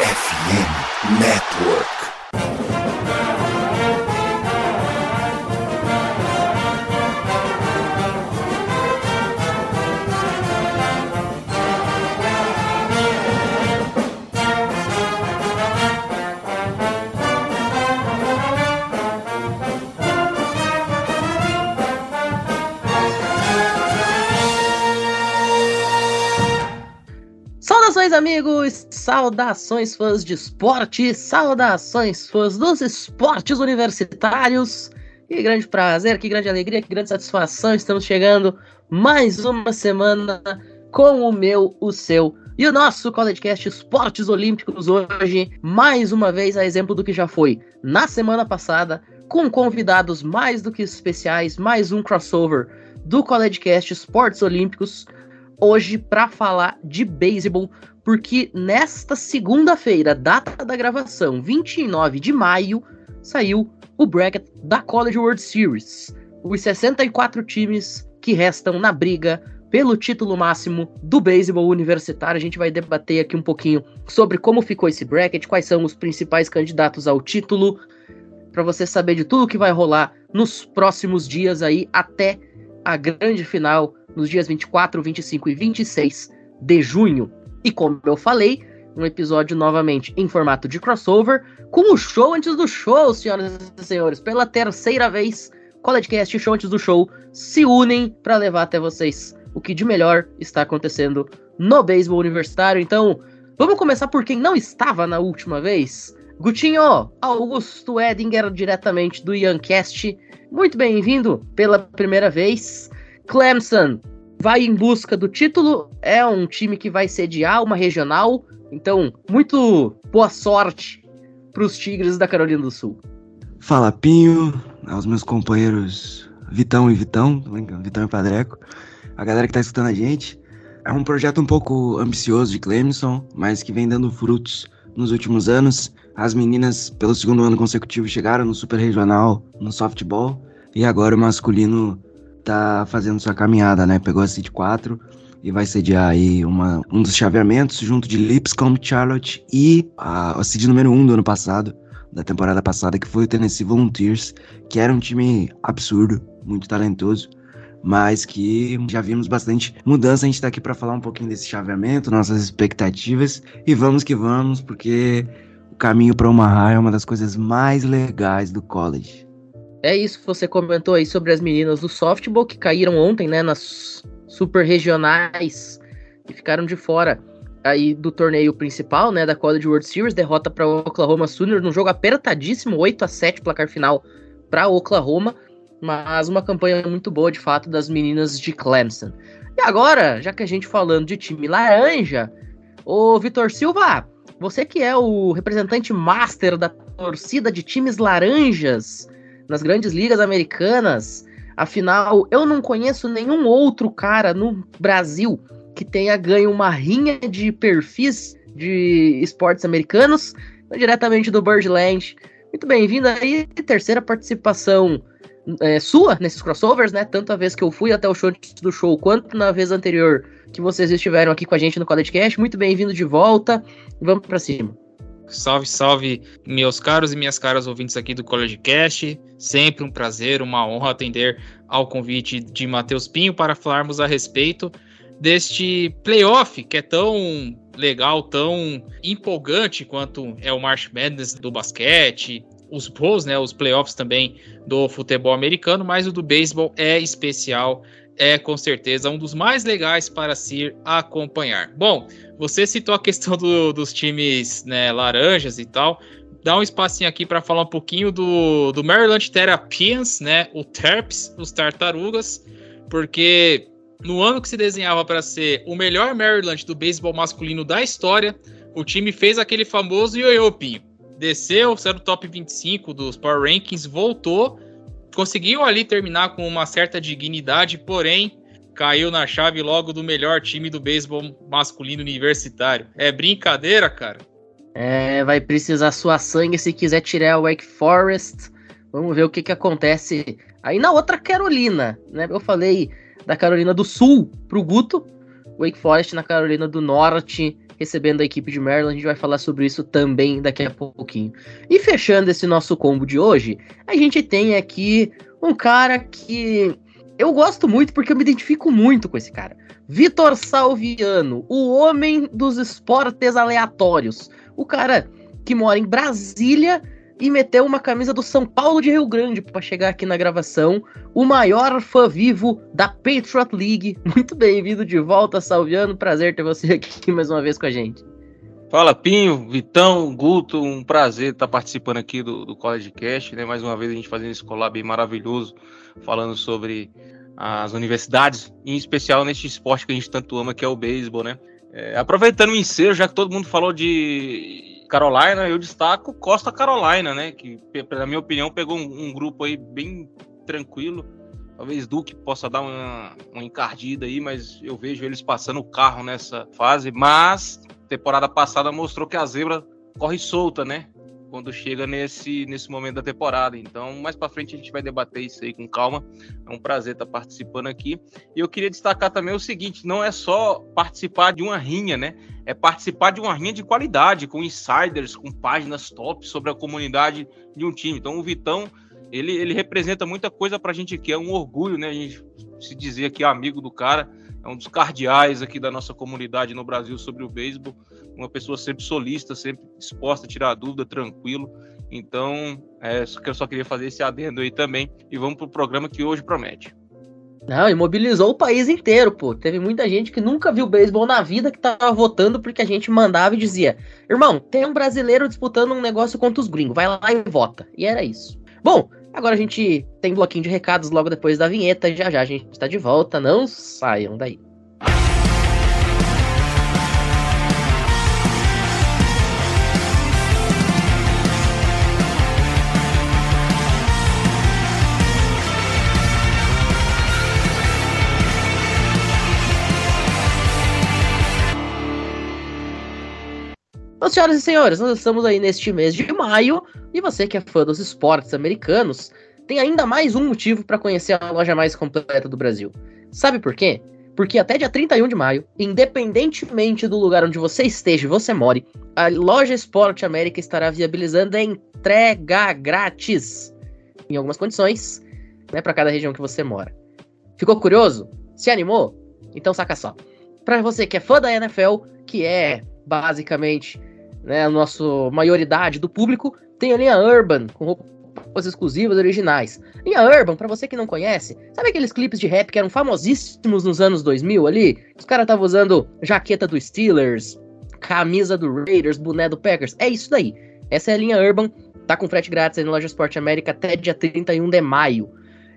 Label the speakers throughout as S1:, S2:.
S1: FM Network.
S2: Saudações, amigos! Saudações, fãs de esporte! Saudações, fãs dos esportes universitários! Que grande prazer, que grande alegria, que grande satisfação! Estamos chegando mais uma semana com o meu, o seu e o nosso CollegeCast Esportes Olímpicos hoje, mais uma vez, a exemplo do que já foi na semana passada, com convidados mais do que especiais, mais um crossover do CollegeCast Esportes Olímpicos hoje para falar de beisebol, porque nesta segunda-feira, data da gravação, 29 de maio, saiu o bracket da College World Series. Os 64 times que restam na briga pelo título máximo do beisebol universitário. A gente vai debater aqui um pouquinho sobre como ficou esse bracket, quais são os principais candidatos ao título, para você saber de tudo que vai rolar nos próximos dias aí até a grande final nos dias 24, 25 e 26 de junho. E como eu falei, um episódio novamente em formato de crossover, com o show antes do show, senhoras e senhores. Pela terceira vez, CollegeCast e Show Antes do Show se unem para levar até vocês o que de melhor está acontecendo no beisebol universitário. Então, vamos começar por quem não estava na última vez. Gutinho, Augusto Edinger, diretamente do Youngcast. Muito bem-vindo pela primeira vez. Clemson vai em busca do título, é um time que vai sediar uma regional, então muito boa sorte para os Tigres da Carolina do Sul.
S3: Fala Pinho, aos meus companheiros Vitão e Vitão, Vitão e Padreco, a galera que tá escutando a gente. É um projeto um pouco ambicioso de Clemson, mas que vem dando frutos nos últimos anos. As meninas, pelo segundo ano consecutivo, chegaram no Super Regional, no softball, e agora o masculino tá fazendo sua caminhada, né? Pegou a Seed 4 e vai sediar aí uma, um dos chaveamentos junto de Lipscomb, Charlotte e a, a número 1 do ano passado, da temporada passada, que foi o Tennessee Volunteers, que era um time absurdo, muito talentoso, mas que já vimos bastante mudança. A gente tá aqui para falar um pouquinho desse chaveamento, nossas expectativas e vamos que vamos, porque o caminho para Omaha é uma das coisas mais legais do college.
S2: É isso que você comentou aí sobre as meninas do softball que caíram ontem, né, nas super regionais e ficaram de fora aí do torneio principal, né, da College World Series, derrota para o Oklahoma Sooners num jogo apertadíssimo, 8 a 7 placar final para Oklahoma, mas uma campanha muito boa de fato das meninas de Clemson. E agora, já que a gente falando de time laranja, ô Vitor Silva, você que é o representante master da torcida de times laranjas, nas grandes ligas americanas. Afinal, eu não conheço nenhum outro cara no Brasil que tenha ganho uma rinha de perfis de esportes americanos diretamente do Birdland. Muito bem-vindo aí, terceira participação é, sua nesses crossovers, né? Tanto a vez que eu fui até o show do show, quanto na vez anterior que vocês estiveram aqui com a gente no College Cash. Muito bem-vindo de volta. Vamos para cima.
S4: Salve, salve, meus caros e minhas caras ouvintes aqui do College Cast. Sempre um prazer, uma honra atender ao convite de Matheus Pinho para falarmos a respeito deste playoff que é tão legal, tão empolgante quanto é o March Madness do basquete, os bowls, né, os playoffs também do futebol americano, mas o do beisebol é especial, é com certeza um dos mais legais para se acompanhar. Bom, você citou a questão do, dos times né, laranjas e tal. Dá um espacinho aqui para falar um pouquinho do, do Maryland Terrapians, né? O Terps, os Tartarugas, porque no ano que se desenhava para ser o melhor Maryland do beisebol masculino da história, o time fez aquele famoso ioiopinho. Desceu, saiu do top 25 dos Power Rankings, voltou, conseguiu ali terminar com uma certa dignidade, porém caiu na chave logo do melhor time do beisebol masculino universitário. É brincadeira, cara?
S2: É, vai precisar sua sangue se quiser tirar o Wake Forest. Vamos ver o que, que acontece aí na outra Carolina, né? Eu falei da Carolina do Sul pro Guto, Wake Forest na Carolina do Norte. recebendo a equipe de Maryland. A gente vai falar sobre isso também daqui a pouquinho. E fechando esse nosso combo de hoje, a gente tem aqui um cara que eu gosto muito porque eu me identifico muito com esse cara. Vitor Salviano, o homem dos esportes aleatórios. O cara que mora em Brasília e meteu uma camisa do São Paulo de Rio Grande para chegar aqui na gravação. O maior fã vivo da Patriot League. Muito bem-vindo de volta, Salviano. Prazer ter você aqui mais uma vez com a gente.
S1: Fala, Pinho, Vitão, Guto, um prazer estar participando aqui do, do College Cast, né? Mais uma vez a gente fazendo esse collab maravilhoso, falando sobre as universidades, em especial neste esporte que a gente tanto ama, que é o beisebol, né? É, aproveitando o ensejo, já que todo mundo falou de Carolina, eu destaco Costa Carolina, né? Que, na minha opinião, pegou um, um grupo aí bem tranquilo. Talvez Duque possa dar uma, uma encardida aí, mas eu vejo eles passando o carro nessa fase. Mas temporada passada mostrou que a zebra corre solta, né? Quando chega nesse, nesse momento da temporada. Então, mais para frente a gente vai debater isso aí com calma. É um prazer estar participando aqui. E eu queria destacar também o seguinte: não é só participar de uma rinha, né? é participar de uma rinha de qualidade, com insiders, com páginas top sobre a comunidade de um time. Então o Vitão, ele, ele representa muita coisa para a gente que é um orgulho, né? A gente se dizer que é amigo do cara, é um dos cardeais aqui da nossa comunidade no Brasil sobre o beisebol, uma pessoa sempre solista, sempre disposta a tirar dúvida, tranquilo. Então, é, eu só queria fazer esse adendo aí também. E vamos para o programa que hoje promete.
S2: Não, imobilizou o país inteiro, pô. Teve muita gente que nunca viu beisebol na vida que tava votando porque a gente mandava e dizia: Irmão, tem um brasileiro disputando um negócio contra os gringos, vai lá e vota. E era isso. Bom, agora a gente tem bloquinho de recados logo depois da vinheta. Já já a gente está de volta. Não saiam daí. Então, senhoras e senhores, nós estamos aí neste mês de maio e você que é fã dos esportes americanos tem ainda mais um motivo para conhecer a loja mais completa do Brasil. Sabe por quê? Porque até dia 31 de maio, independentemente do lugar onde você esteja e você more, a loja Esporte América estará viabilizando a entrega grátis em algumas condições, né, para cada região que você mora. Ficou curioso? Se animou? Então saca só. Para você que é fã da NFL, que é basicamente né, a nossa maioridade do público, tem a linha Urban, com roupas exclusivas originais. Linha Urban, para você que não conhece, sabe aqueles clipes de rap que eram famosíssimos nos anos 2000 ali? Os caras estavam usando jaqueta do Steelers, camisa do Raiders, boné do Packers. É isso daí. Essa é a linha Urban, tá com frete grátis aí na loja Esporte América até dia 31 de maio.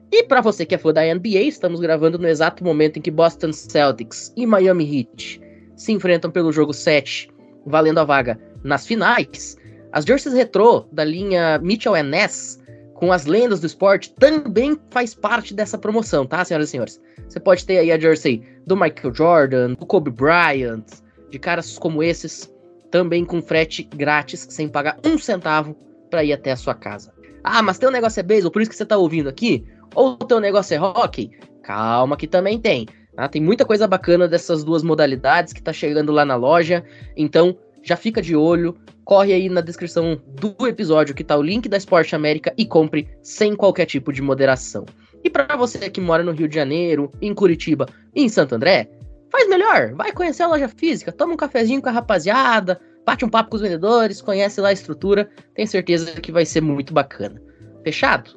S2: E para você que é fã da NBA, estamos gravando no exato momento em que Boston Celtics e Miami Heat se enfrentam pelo jogo 7, valendo a vaga nas finais, as jerseys retrô da linha Mitchell Ness, com as lendas do esporte, também faz parte dessa promoção, tá, senhoras e senhores? Você pode ter aí a jersey do Michael Jordan, do Kobe Bryant, de caras como esses, também com frete grátis, sem pagar um centavo para ir até a sua casa. Ah, mas teu negócio é beisebol, por isso que você tá ouvindo aqui? Ou teu negócio é hockey? Calma que também tem. Tá? Tem muita coisa bacana dessas duas modalidades que tá chegando lá na loja. Então, já fica de olho, corre aí na descrição do episódio que tá o link da Esporte América e compre sem qualquer tipo de moderação. E para você que mora no Rio de Janeiro, em Curitiba em Santo André, faz melhor, vai conhecer a loja física, toma um cafezinho com a rapaziada, bate um papo com os vendedores, conhece lá a estrutura, tenho certeza que vai ser muito bacana. Fechado?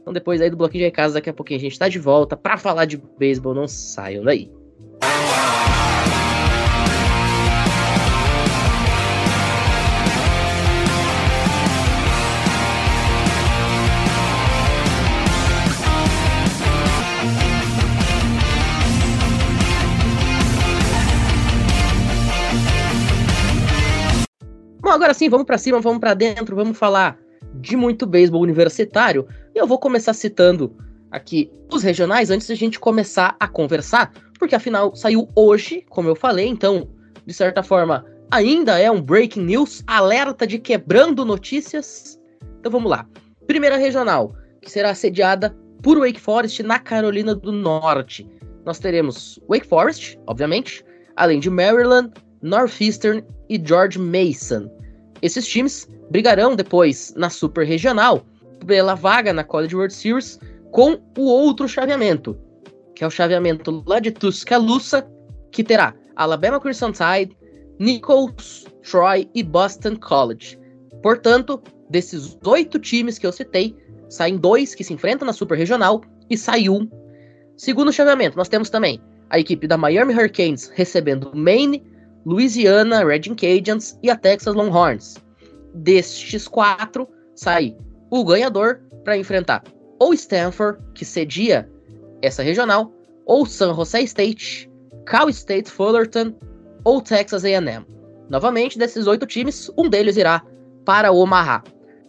S2: Então depois aí do bloquinho de casa, daqui a pouquinho a gente tá de volta para falar de beisebol, não saiam daí. Bom, agora sim, vamos para cima, vamos para dentro, vamos falar de muito beisebol universitário. E eu vou começar citando aqui os regionais antes de a gente começar a conversar, porque afinal saiu hoje, como eu falei, então, de certa forma, ainda é um breaking news, alerta de quebrando notícias. Então vamos lá. Primeira regional, que será sediada por Wake Forest na Carolina do Norte. Nós teremos Wake Forest, obviamente, além de Maryland, Northeastern e George Mason. Esses times brigarão depois na Super Regional pela vaga na College World Series com o outro chaveamento, que é o chaveamento lá de Tuscaloosa, que terá Alabama Crimson Tide, Nichols, Troy e Boston College. Portanto, desses oito times que eu citei, saem dois que se enfrentam na Super Regional e sai um. Segundo chaveamento, nós temos também a equipe da Miami Hurricanes recebendo Maine, Louisiana Redding Cajuns e a Texas Longhorns. Destes quatro, sai o ganhador para enfrentar ou Stanford, que cedia essa regional, ou San Jose State, Cal State Fullerton ou Texas A&M. Novamente, desses oito times, um deles irá para Omaha.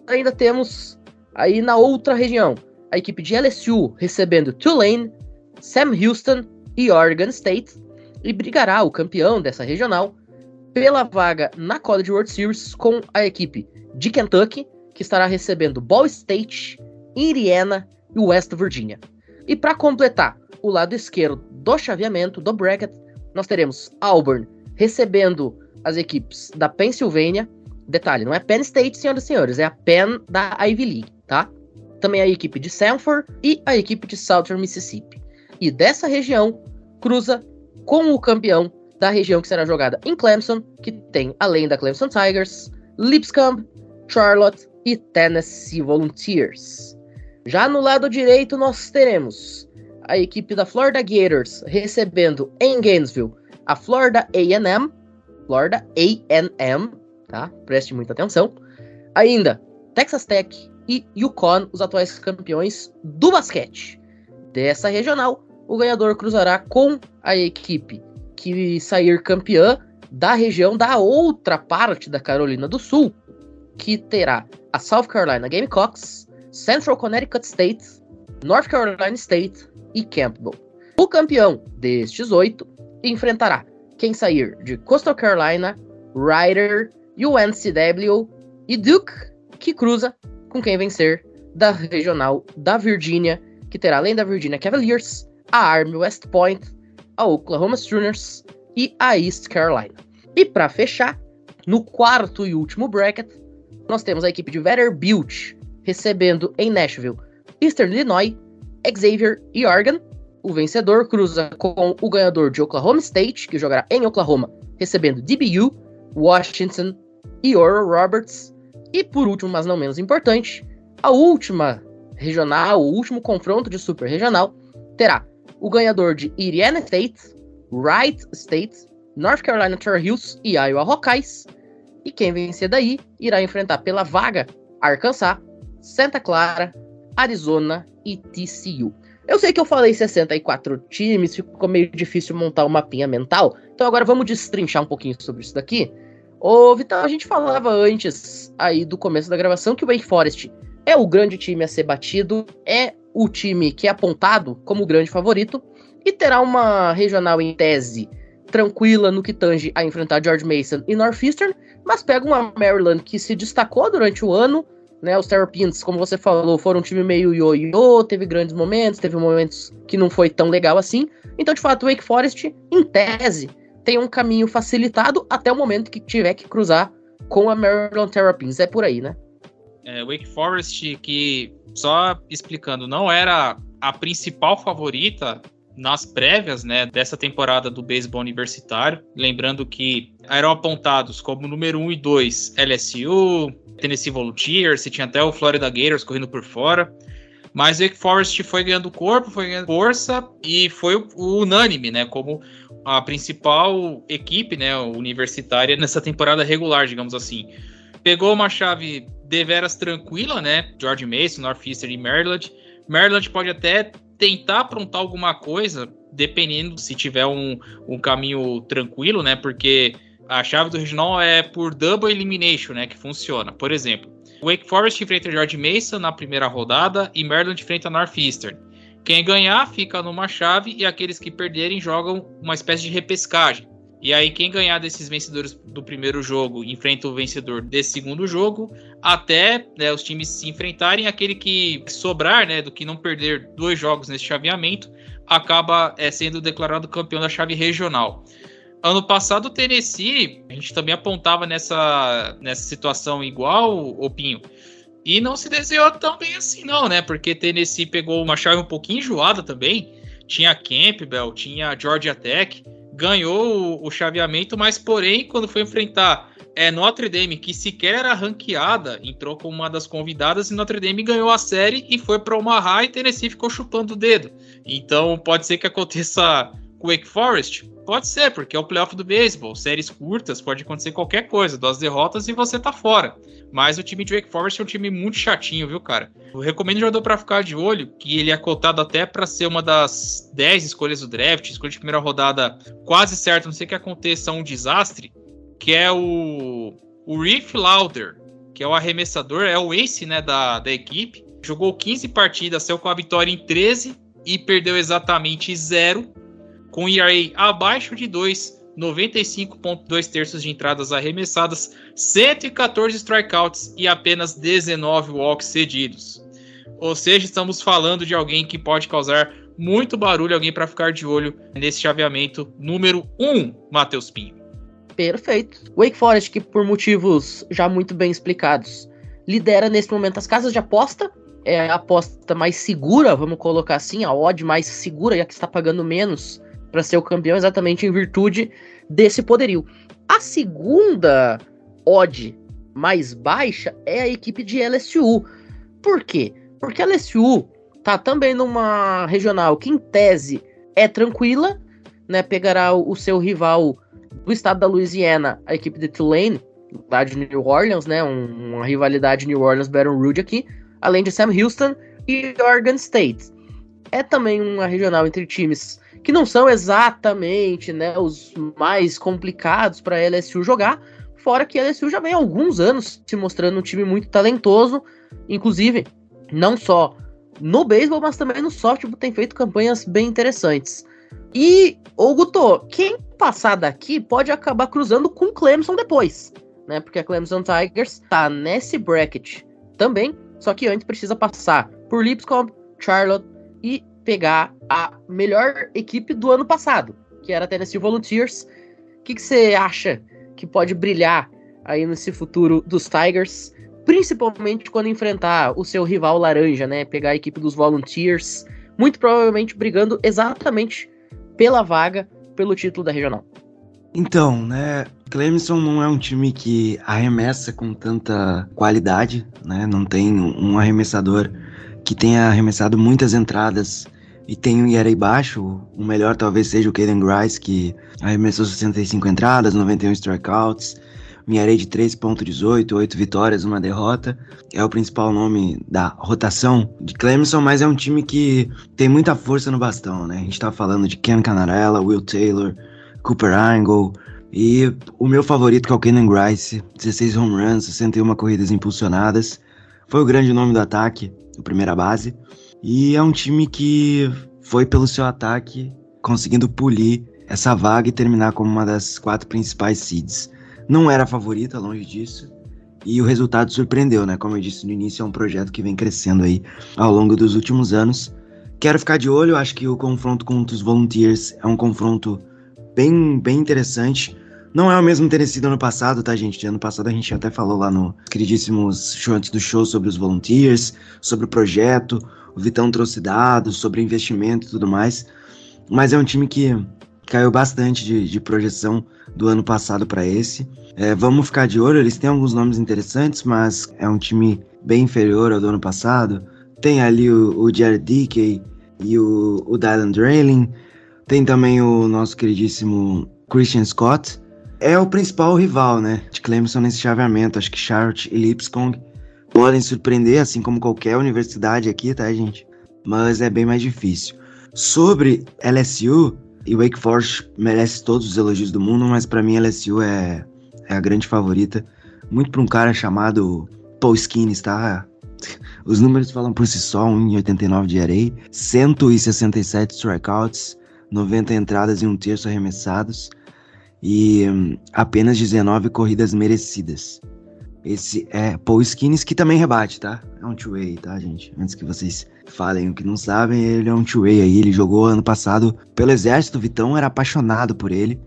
S2: Ainda temos aí na outra região a equipe de LSU recebendo Tulane, Sam Houston e Oregon State e brigará o campeão dessa regional pela vaga na College World Series com a equipe de Kentucky, que estará recebendo Ball State, Indiana e West Virginia. E para completar o lado esquerdo do chaveamento do bracket, nós teremos Auburn recebendo as equipes da Pennsylvania. Detalhe, não é Penn State, senhoras e senhores, é a Penn da Ivy League, tá? Também a equipe de Sanford e a equipe de Southern Mississippi. E dessa região cruza com o campeão da região que será jogada em Clemson, que tem, além da Clemson Tigers, Lipscomb, Charlotte e Tennessee Volunteers. Já no lado direito, nós teremos a equipe da Florida Gators recebendo em Gainesville a Florida A&M, Florida A&M, tá? Preste muita atenção. Ainda Texas Tech e Yukon, os atuais campeões do basquete. Dessa regional, o ganhador cruzará com a equipe que sair campeã da região da outra parte da Carolina do Sul, que terá a South Carolina Gamecocks, Central Connecticut State, North Carolina State e Campbell. O campeão destes oito enfrentará quem sair de Coastal Carolina, Ryder, UNCW e Duke, que cruza com quem vencer da regional da Virgínia, que terá além da Virginia Cavaliers, a Army West Point, a Oklahoma Sooners e a East Carolina. E para fechar, no quarto e último bracket, nós temos a equipe de Vanderbilt recebendo em Nashville Eastern Illinois, Xavier e Oregon. O vencedor cruza com o ganhador de Oklahoma State, que jogará em Oklahoma, recebendo DBU, Washington e Oral Roberts. E por último, mas não menos importante, a última regional, o último confronto de super regional, terá o ganhador de Indiana State, Wright State, North Carolina Tar Heels e Iowa Hawkeyes. E quem vencer daí irá enfrentar pela vaga Arkansas, Santa Clara, Arizona e TCU. Eu sei que eu falei 64 times, ficou meio difícil montar um mapinha mental, então agora vamos destrinchar um pouquinho sobre isso daqui. Ô, Vital, a gente falava antes aí do começo da gravação que o Wake Forest é o grande time a ser batido, é o time que é apontado como grande favorito e terá uma regional em tese tranquila no que tange a enfrentar George Mason e Northeastern, mas pega uma Maryland que se destacou durante o ano, né? Os Terrapins, como você falou, foram um time meio ioiô, teve grandes momentos, teve momentos que não foi tão legal assim. Então, de fato, o Wake Forest, em tese, tem um caminho facilitado até o momento que tiver que cruzar com a Maryland Terrapins. É por aí, né?
S4: É, Wake Forest, que, só explicando, não era a principal favorita nas prévias né, dessa temporada do beisebol universitário. Lembrando que eram apontados como número 1 e 2 LSU, Tennessee Volunteers, você tinha até o Florida Gators correndo por fora. Mas Wake Forest foi ganhando corpo, foi ganhando força e foi o unânime, né? Como a principal equipe, né, universitária nessa temporada regular, digamos assim. Pegou uma chave deveras tranquila, né? George Mason, Northeastern e Maryland. Maryland pode até tentar aprontar alguma coisa, dependendo se tiver um, um caminho tranquilo, né? Porque a chave do regional é por double elimination, né? Que funciona. Por exemplo, Wake Forest enfrenta George Mason na primeira rodada e Maryland enfrenta Northeastern. Quem ganhar fica numa chave e aqueles que perderem jogam uma espécie de repescagem. E aí, quem ganhar desses vencedores do primeiro jogo enfrenta o vencedor desse segundo jogo, até né, os times se enfrentarem. Aquele que sobrar, né, do que não perder dois jogos nesse chaveamento, acaba é, sendo declarado campeão da chave regional. Ano passado o Tennessee, a gente também apontava nessa, nessa situação igual, o Pinho. E não se desenhou tão bem assim, não, né? Porque Tennessee pegou uma chave um pouquinho enjoada também. Tinha Campbell, tinha Georgia Tech, ganhou o, o chaveamento, mas porém, quando foi enfrentar é, Notre Dame, que sequer era ranqueada, entrou como uma das convidadas e Notre Dame ganhou a série e foi para Omaha e Tennessee ficou chupando o dedo. Então pode ser que aconteça com Wake Forest? Pode ser, porque é o playoff do beisebol. Séries curtas, pode acontecer qualquer coisa. Duas derrotas e você tá fora. Mas o time de Wake Forest é um time muito chatinho, viu, cara? Eu recomendo o jogador para ficar de olho, que ele é cotado até para ser uma das 10 escolhas do draft, escolha de primeira rodada quase certo, não sei que aconteça um desastre, que é o, o Reef Lauder, que é o arremessador, é o ace né, da, da equipe. Jogou 15 partidas, saiu com a vitória em 13 e perdeu exatamente zero, com ERA abaixo de 2, 95,2 terços de entradas arremessadas, 114 strikeouts e apenas 19 walks cedidos. Ou seja, estamos falando de alguém que pode causar muito barulho, alguém para ficar de olho nesse chaveamento número 1, Matheus Pinho.
S2: Perfeito. Wake Forest, que por motivos já muito bem explicados, lidera nesse momento as casas de aposta. É a aposta mais segura, vamos colocar assim, a odd mais segura, já que está pagando menos para ser o campeão, exatamente em virtude desse poderio. A segunda odd mais baixa é a equipe de LSU. Por quê? Porque a LSU tá também numa regional que, em tese, é tranquila, né? Pegará o, seu rival do estado da Louisiana, a equipe de Tulane, lá de New Orleans, né? Um, uma rivalidade New Orleans-Baton Rouge aqui, além de Sam Houston e Oregon State. É também uma regional entre times que não são exatamente né, os mais complicados para a LSU jogar, fora que a LSU já vem há alguns anos se mostrando um time muito talentoso, inclusive não só no beisebol, mas também no softball tem feito campanhas bem interessantes. E, ô Guto, quem passar daqui pode acabar cruzando com Clemson depois, né? Porque a Clemson Tigers tá nesse bracket também, só que antes precisa passar por Lipscomb, Charlotte e pegar a melhor equipe do ano passado, que era a Tennessee Volunteers. O que você acha que pode brilhar aí nesse futuro dos Tigers? Principalmente quando enfrentar o seu rival laranja, né? Pegar a equipe dos Volunteers, muito provavelmente brigando exatamente pela vaga, pelo título da regional.
S3: Então, né, Clemson não é um time que arremessa com tanta qualidade, né? Não tem um arremessador que tenha arremessado muitas entradas e tem um ERA baixo. O melhor talvez seja o Caden Grice, que arremessou 65 entradas, 91 strikeouts, um ERA de 3.18, 8 vitórias, uma derrota. É o principal nome da rotação de Clemson, mas é um time que tem muita força no bastão, né? A gente tá falando de Ken Canarella, Will Taylor, Cooper Angle, e o meu favorito, que é o Kenan Grice, 16 home runs, 61 corridas impulsionadas. Foi o grande nome do ataque, o primeira base. E é um time que foi pelo seu ataque conseguindo polir essa vaga e terminar como uma das quatro principais seeds. Não era a favorita, longe disso. E o resultado surpreendeu, né? Como eu disse no início, é um projeto que vem crescendo aí ao longo dos últimos anos. Quero ficar de olho, acho que o confronto contra os Volunteers é um confronto bem, bem interessante. Não é o mesmo ter sido ano passado, tá, gente? Ano passado a gente até falou lá no queridíssimos antes do show sobre os Volunteers, sobre o projeto, o Vitão trouxe dados sobre investimento e tudo mais. Mas é um time que caiu bastante de, de projeção do ano passado para esse. É, vamos ficar de olho, eles têm alguns nomes interessantes, mas é um time bem inferior ao do ano passado. Tem ali o, o Jared Dickey e o, o Dylan Drayling. Tem também o nosso queridíssimo Christian Scott. É o principal rival, né, de Clemson nesse chaveamento. Acho que Charlotte e Lipscomb podem surpreender, assim como qualquer universidade aqui, tá, gente? Mas é bem mais difícil. Sobre LSU, e Wake Forest merece todos os elogios do mundo, mas para mim LSU é, é a grande favorita. Muito para um cara chamado Paul Skinner, tá? Os números falam por si só, 1,89 de array, 167 strikeouts, 90 entradas e um terço arremessados e hum, apenas 19 corridas merecidas. Esse é Paul Skinnes, que também rebate, tá? É um two-way, tá, gente? Antes que vocês falem o que não sabem, ele é um two-way aí. Ele jogou ano passado pelo Exército, o Vitão era apaixonado por ele.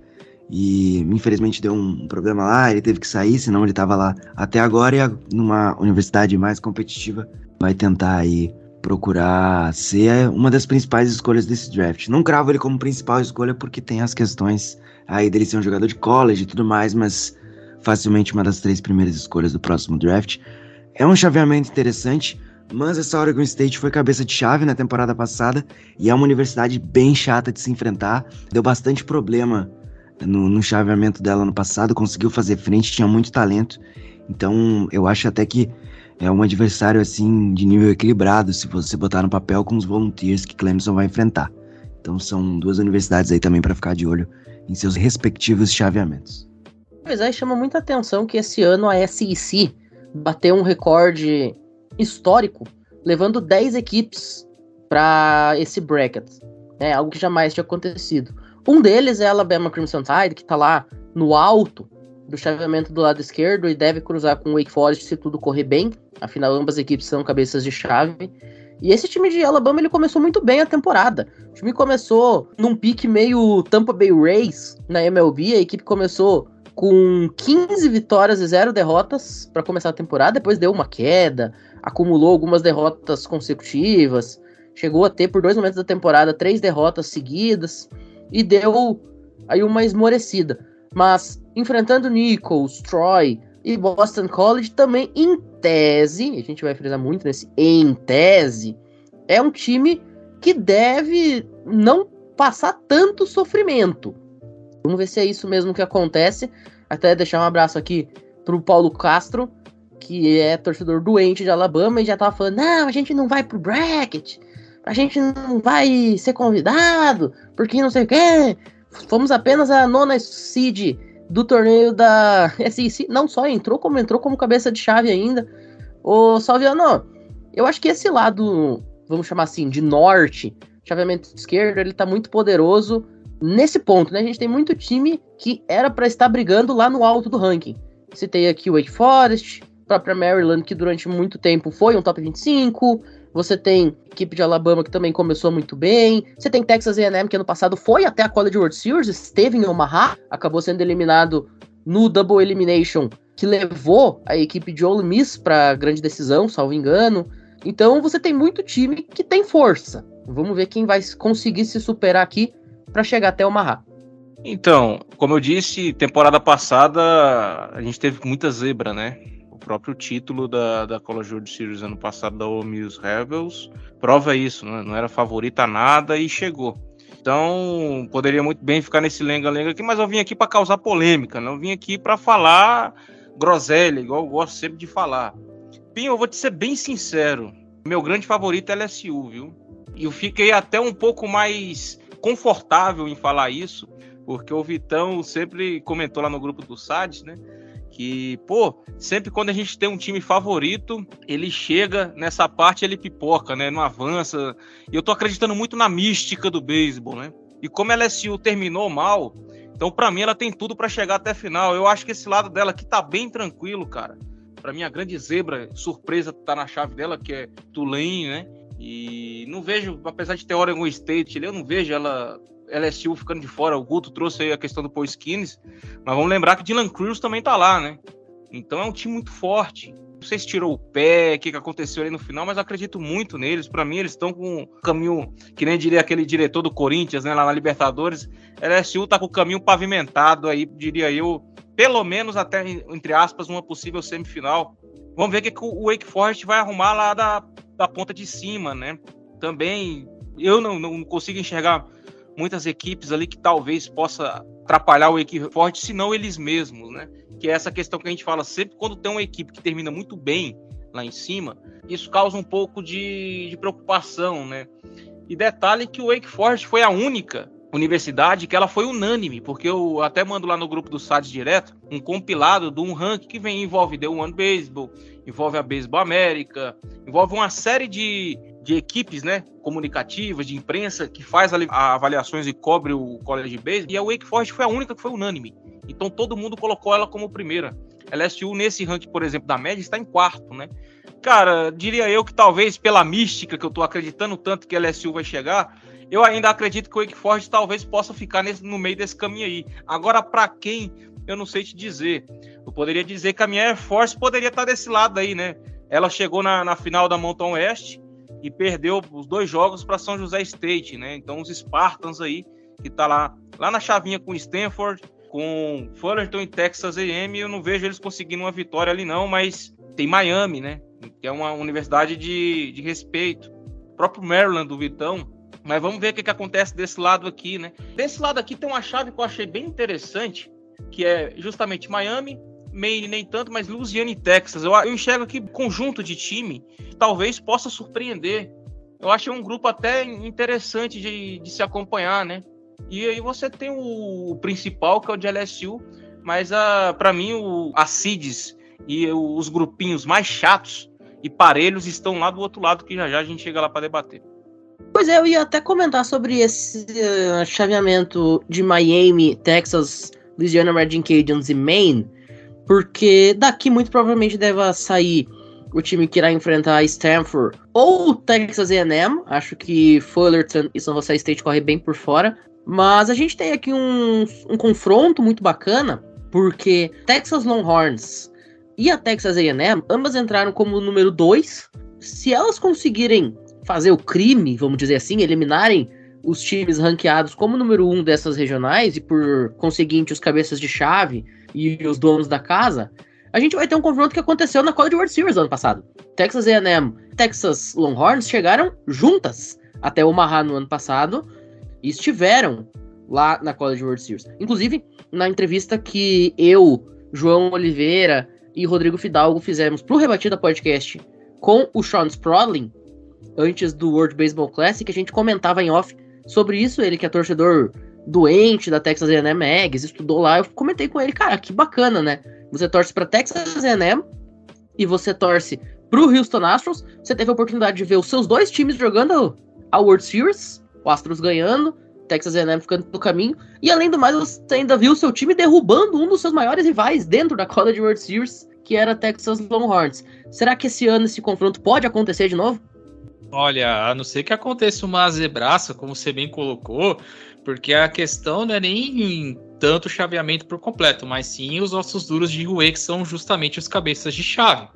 S3: e infelizmente deu um problema lá, ele teve que sair, senão ele estava lá até agora e numa universidade mais competitiva vai tentar aí procurar ser uma das principais escolhas desse draft. Não cravo ele como principal escolha porque tem as questões aí dele ser um jogador de college e tudo mais, mas facilmente uma das três primeiras escolhas do próximo draft. É um chaveamento interessante, mas essa Oregon State foi cabeça de chave na temporada passada e é uma universidade bem chata de se enfrentar. Deu bastante problema no, no chaveamento dela no passado, conseguiu fazer frente, tinha muito talento. Então eu acho até que é um adversário assim de nível equilibrado se você botar no papel com os volunteers que Clemson vai enfrentar. Então são duas universidades aí também para ficar de olho em seus respectivos chaveamentos.
S2: Pois é, chama muita atenção que esse ano a SEC bateu um recorde histórico, levando 10 equipes para esse bracket. É algo que jamais tinha acontecido. Um deles é a Alabama Crimson Tide, que está lá no alto do chaveamento do lado esquerdo e deve cruzar com o Wake Forest se tudo correr bem. Afinal, ambas equipes são cabeças de chave. E esse time de Alabama ele começou muito bem a temporada. O time começou num pique meio Tampa Bay Rays na MLB. A equipe começou com 15 vitórias e 0 derrotas para começar a temporada. Depois deu uma queda, acumulou algumas derrotas consecutivas. Chegou a ter por dois momentos da temporada três derrotas seguidas e deu aí uma esmorecida. Mas enfrentando Nichols, Troy e Boston College também em tese, a gente vai frisar muito nesse em tese, é um time que deve não passar tanto sofrimento. Vamos ver se é isso mesmo que acontece. Até deixar um abraço aqui pro Paulo Castro, que é torcedor doente de Alabama e já tava falando: não, a gente não vai pro bracket, a gente não vai ser convidado, porque não sei o quê. Fomos apenas a nona seed do torneio da SEC. Não só entrou, como entrou como cabeça de chave ainda. Ô, Salviano, eu acho que esse lado, vamos chamar assim, de norte, chaveamento esquerdo, ele tá muito poderoso nesse ponto, né? A gente tem muito time que era para estar brigando lá no alto do ranking. Citei aqui o Wake Forest, própria Maryland, que durante muito tempo foi um top 25, você tem equipe de Alabama que também começou muito bem. Você tem Texas A&M que ano passado foi até a College World Series, esteve em Omaha, acabou sendo eliminado no Double Elimination, que levou a equipe de Ole Miss para grande decisão, salvo engano. Então você tem muito time que tem força. Vamos ver quem vai conseguir se superar aqui para chegar até Omaha.
S1: Então, como eu disse, temporada passada a gente teve muita zebra, né? próprio título da, da College World Series ano passado da Miss Rebels prova isso, né? não era favorita a nada e chegou. Então, poderia muito bem ficar nesse lenga-lenga aqui, mas eu vim aqui para causar polêmica, não né? vim aqui para falar groselha, igual eu gosto sempre de falar. Pinho, eu vou te ser bem sincero, meu grande favorito é LSU, viu? E eu fiquei até um pouco mais confortável em falar isso, porque o Vitão sempre comentou lá no grupo do SADS, né? que, pô, sempre quando a gente tem um time favorito, ele chega nessa parte, ele pipoca, né? Não avança. E eu tô acreditando muito na mística do beisebol, né? E como a LSU terminou mal, então para mim ela tem tudo para chegar até a final. Eu acho que esse lado dela aqui tá bem tranquilo, cara. Para mim a grande zebra, surpresa tá na chave dela, que é Tulane, né? E não vejo, apesar de ter Oregon State, eu não vejo ela LSU ficando de fora. O Guto trouxe aí a questão do Paul Skins, mas vamos lembrar que Dylan Cruz também tá lá, né? Então é um time muito forte. Não sei se tirou o pé, o que, que aconteceu ali no final, mas acredito muito neles. Para mim, eles estão com um caminho, que nem diria aquele diretor do Corinthians, né, lá na Libertadores. LSU tá com o caminho pavimentado aí, diria eu, pelo menos até, entre aspas, uma possível semifinal. Vamos ver o que, que o Wake Forest vai arrumar lá da, da ponta de cima, né? Também eu não, não consigo enxergar muitas equipes ali que talvez possa atrapalhar o equipe forte, se não eles mesmos, né? Que é essa questão que a gente fala sempre quando tem uma equipe que termina muito bem lá em cima, isso causa um pouco de, de preocupação, né? E detalhe que o Wake Forest foi a única universidade que ela foi unânime, porque eu até mando lá no grupo do SADS direto um compilado de um ranking que vem envolve The One Baseball, envolve a Baseball América, envolve uma série de, de equipes, né, comunicativas, de imprensa, que faz avaliações e cobre o college base, e a Wake Forest foi a única que foi unânime. Então todo mundo colocou ela como primeira. LSU nesse ranking, por exemplo, da média está em quarto, né? Cara, diria eu que talvez pela mística que eu tô acreditando tanto que a LSU vai chegar, Eu ainda acredito que o Wake Forest talvez possa ficar nesse, no meio desse caminho aí. Agora, para quem, eu não sei te dizer. Eu poderia dizer que a minha Air Force poderia estar desse lado aí, né? Ela chegou na, na final da Mountain West e perdeu os dois jogos para São José State, né? Então os Spartans aí que tá lá lá na chavinha com Stanford, com Fullerton e Texas A&M, eu não vejo eles conseguindo uma vitória ali não, mas tem Miami, né? Que é uma universidade de, de respeito. O próprio Maryland do Vitão. Mas vamos ver o que, que acontece desse lado aqui, né? Desse lado aqui tem uma chave que eu achei bem interessante, que é justamente Miami, Maine nem tanto, mas Louisiana e Texas. Eu, eu enxergo aqui conjunto de time talvez possa surpreender. Eu achei um grupo até interessante de, de se acompanhar, né? E aí você tem o, o principal, que é o de LSU, mas para mim o, a CIDS e os grupinhos mais chatos e parelhos estão lá do outro lado, que já já a gente chega lá para debater.
S2: Pois é, eu ia até comentar sobre esse uh, chaveamento de Miami, Texas, Louisiana Virgin Cajuns e Maine, porque daqui muito provavelmente deve sair o time que irá enfrentar Stanford ou Texas A&M. Acho que Fullerton e São José State correm bem por fora. Mas a gente tem aqui um, um confronto muito bacana, porque Texas Longhorns e a Texas A&M, ambas entraram como número 2. Se elas conseguirem fazer o crime, vamos dizer assim, eliminarem os times ranqueados como número 1 um dessas regionais e por conseguinte os cabeças de chave e os donos da casa, a gente vai ter um confronto que aconteceu na College World Series ano passado. Texas A&M, Texas Longhorns chegaram juntas até Omaha no ano passado e estiveram lá na College World Series. Inclusive, na entrevista que eu, João Oliveira e Rodrigo Fidalgo fizemos pro Rebatida Podcast com o Sean Sprodling, antes do World Baseball Classic, a gente comentava em off sobre isso, ele que é torcedor doente da Texas A&M Eggs, estudou lá, eu comentei com ele, cara, que bacana, né? Você torce para Texas A&M e você torce pro Houston Astros, você teve a oportunidade de ver os seus dois times jogando a World Series, o Astros ganhando, Texas A&M ficando no caminho, e além do mais, você ainda viu o seu time derrubando um dos seus maiores rivais dentro da College World Series, que era Texas Longhorns. Será que esse ano esse confronto pode acontecer de novo?
S4: Olha, a não ser que aconteça uma zebraça, como você bem colocou, porque a questão não é nem tanto chaveamento por completo, mas sim os ossos duros de Rue, que são justamente os cabeças de chave.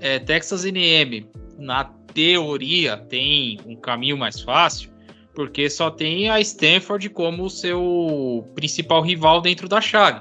S4: É, Texas A&M, na teoria, tem um caminho mais fácil, porque só tem a Stanford como seu principal rival dentro da chave.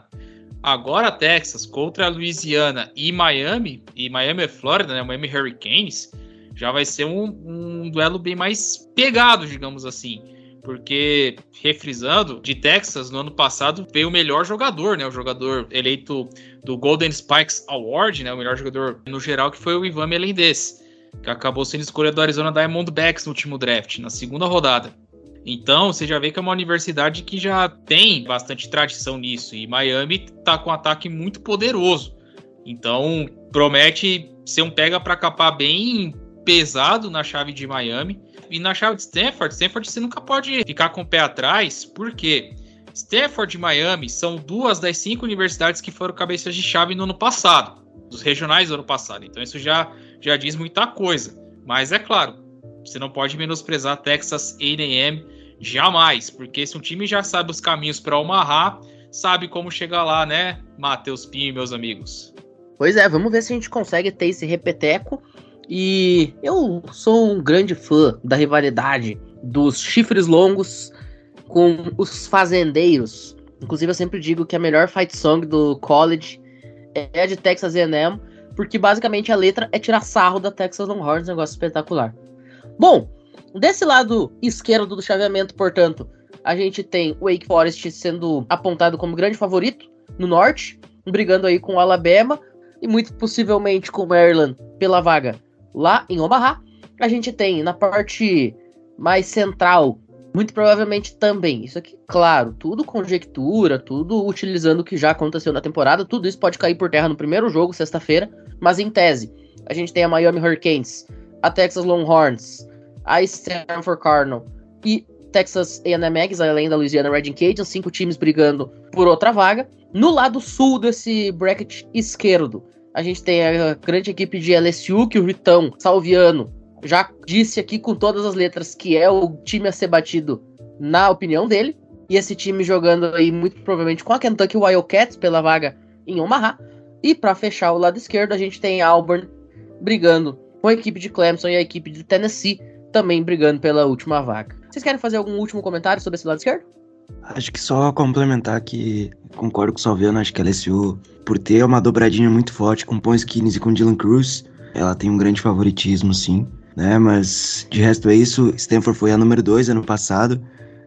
S4: Agora Texas contra a Louisiana e Miami, e Miami é Flórida, né? Miami Hurricanes, já vai ser um, um duelo bem mais pegado, digamos assim. Porque, refrisando, de Texas, no ano passado, veio o melhor jogador, né? O jogador eleito do Golden Spikes Award, né? O melhor jogador no geral, que foi o Ivan Melendez, que acabou sendo escolha do Arizona Diamondbacks no último draft, na segunda rodada. Então, você já vê que é uma universidade que já tem bastante tradição nisso. E Miami tá com um ataque muito poderoso. Então, promete ser um pega para capar bem pesado na chave de Miami. E na chave de Stanford, Stanford você nunca pode ficar com o pé atrás, porque Stanford e Miami são duas das cinco universidades que foram cabeças de chave no ano passado, dos regionais do ano passado. Então isso já, já diz muita coisa. Mas é claro, você não pode menosprezar Texas A&M jamais, porque se um time já sabe os caminhos para Omaha, sabe como chegar lá, né, Matheus Pinho, meus amigos.
S2: Pois é, vamos ver se a gente consegue ter esse repeteco. E eu sou um grande fã da rivalidade dos chifres longos com os fazendeiros. Inclusive, eu sempre digo que a melhor fight song do college é a de Texas A&M, porque basicamente a letra é tirar sarro da Texas Longhorns, negócio espetacular. Bom, desse lado esquerdo do chaveamento, portanto, a gente tem Wake Forest sendo apontado como grande favorito no norte, brigando aí com o Alabama e muito possivelmente com o Maryland pela vaga lá em Omaha. A gente tem na parte mais central, muito provavelmente também, isso aqui, claro, tudo conjectura, tudo utilizando o que já aconteceu na temporada, tudo isso pode cair por terra no primeiro jogo, sexta-feira, mas em tese, a gente tem a Miami Hurricanes a Texas Longhorns, a Stanford Cardinal e Texas A&M Aggies, além da Louisiana Red Cajuns, cinco times brigando por outra vaga. No lado sul desse bracket esquerdo, a gente tem a grande equipe de LSU, que o Vitão Salviano já disse aqui com todas as letras que é o time a ser batido na opinião dele. E esse time jogando aí muito provavelmente com a Kentucky Wildcats pela vaga em Omaha. E para fechar o lado esquerdo, a gente tem Auburn brigando com a equipe de Clemson e a equipe de Tennessee também brigando pela última vaga. Vocês querem fazer algum último comentário sobre esse lado esquerdo?
S3: Acho que só complementar que concordo com o Salviano, acho que a LSU, por ter uma dobradinha muito forte com Pons Kines e com Dylan Cruz, ela tem um grande favoritismo, sim. Né? Mas de resto é isso. Stanford foi a número 2 ano passado.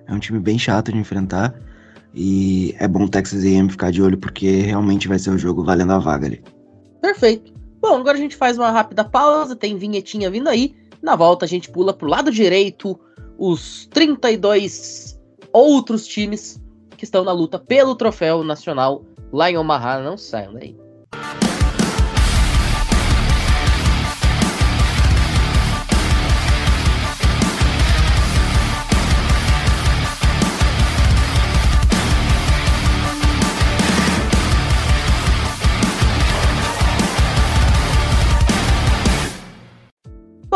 S3: É um time bem chato de enfrentar. E é bom o Texas A&M ficar de olho porque realmente vai ser o jogo valendo a vaga ali.
S2: Perfeito. Bom, agora a gente faz uma rápida pausa, tem vinhetinha vindo aí. Na volta a gente pula pro lado direito os 32 outros times que estão na luta pelo troféu nacional lá em Omaha. Não saiam daí.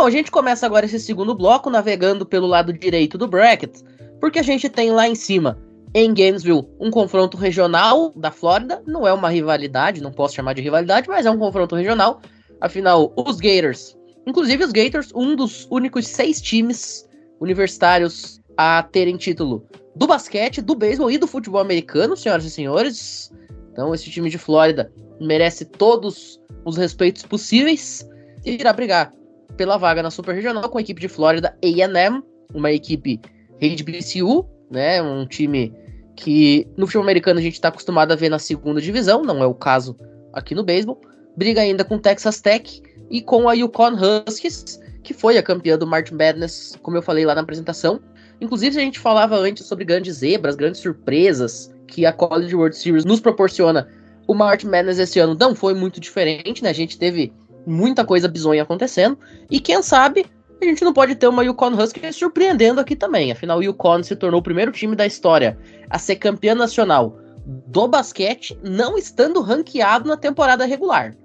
S2: Bom, a gente começa agora esse segundo bloco navegando pelo lado direito do bracket, porque a gente tem lá em cima, em Gainesville, um confronto regional da Flórida. Não é uma rivalidade, não posso chamar de rivalidade, mas é um confronto regional. Afinal, os Gators, inclusive os Gators, um dos únicos seis times universitários a terem título do basquete, do beisebol e do futebol americano, senhoras e senhores. Então, esse time de Flórida merece todos os respeitos possíveis e irá brigar pela vaga na Super Regional com a equipe de Flórida A&M, uma equipe HBCU, né, um time que no futebol americano a gente está acostumado a ver na segunda divisão, não é o caso aqui no beisebol. Briga ainda com Texas Tech e com a Yukon Huskies, que foi a campeã do March Madness, como eu falei lá na apresentação. Inclusive, a gente falava antes sobre grandes zebras, grandes surpresas que a College World Series nos proporciona. O March Madness esse ano não foi muito diferente, né? A gente teve muita coisa bizonha acontecendo. E quem sabe a gente não pode ter uma Yukon Huskies surpreendendo aqui também. Afinal, o Yukon se tornou o primeiro time da história a ser campeão nacional do basquete, não estando ranqueado na temporada regular.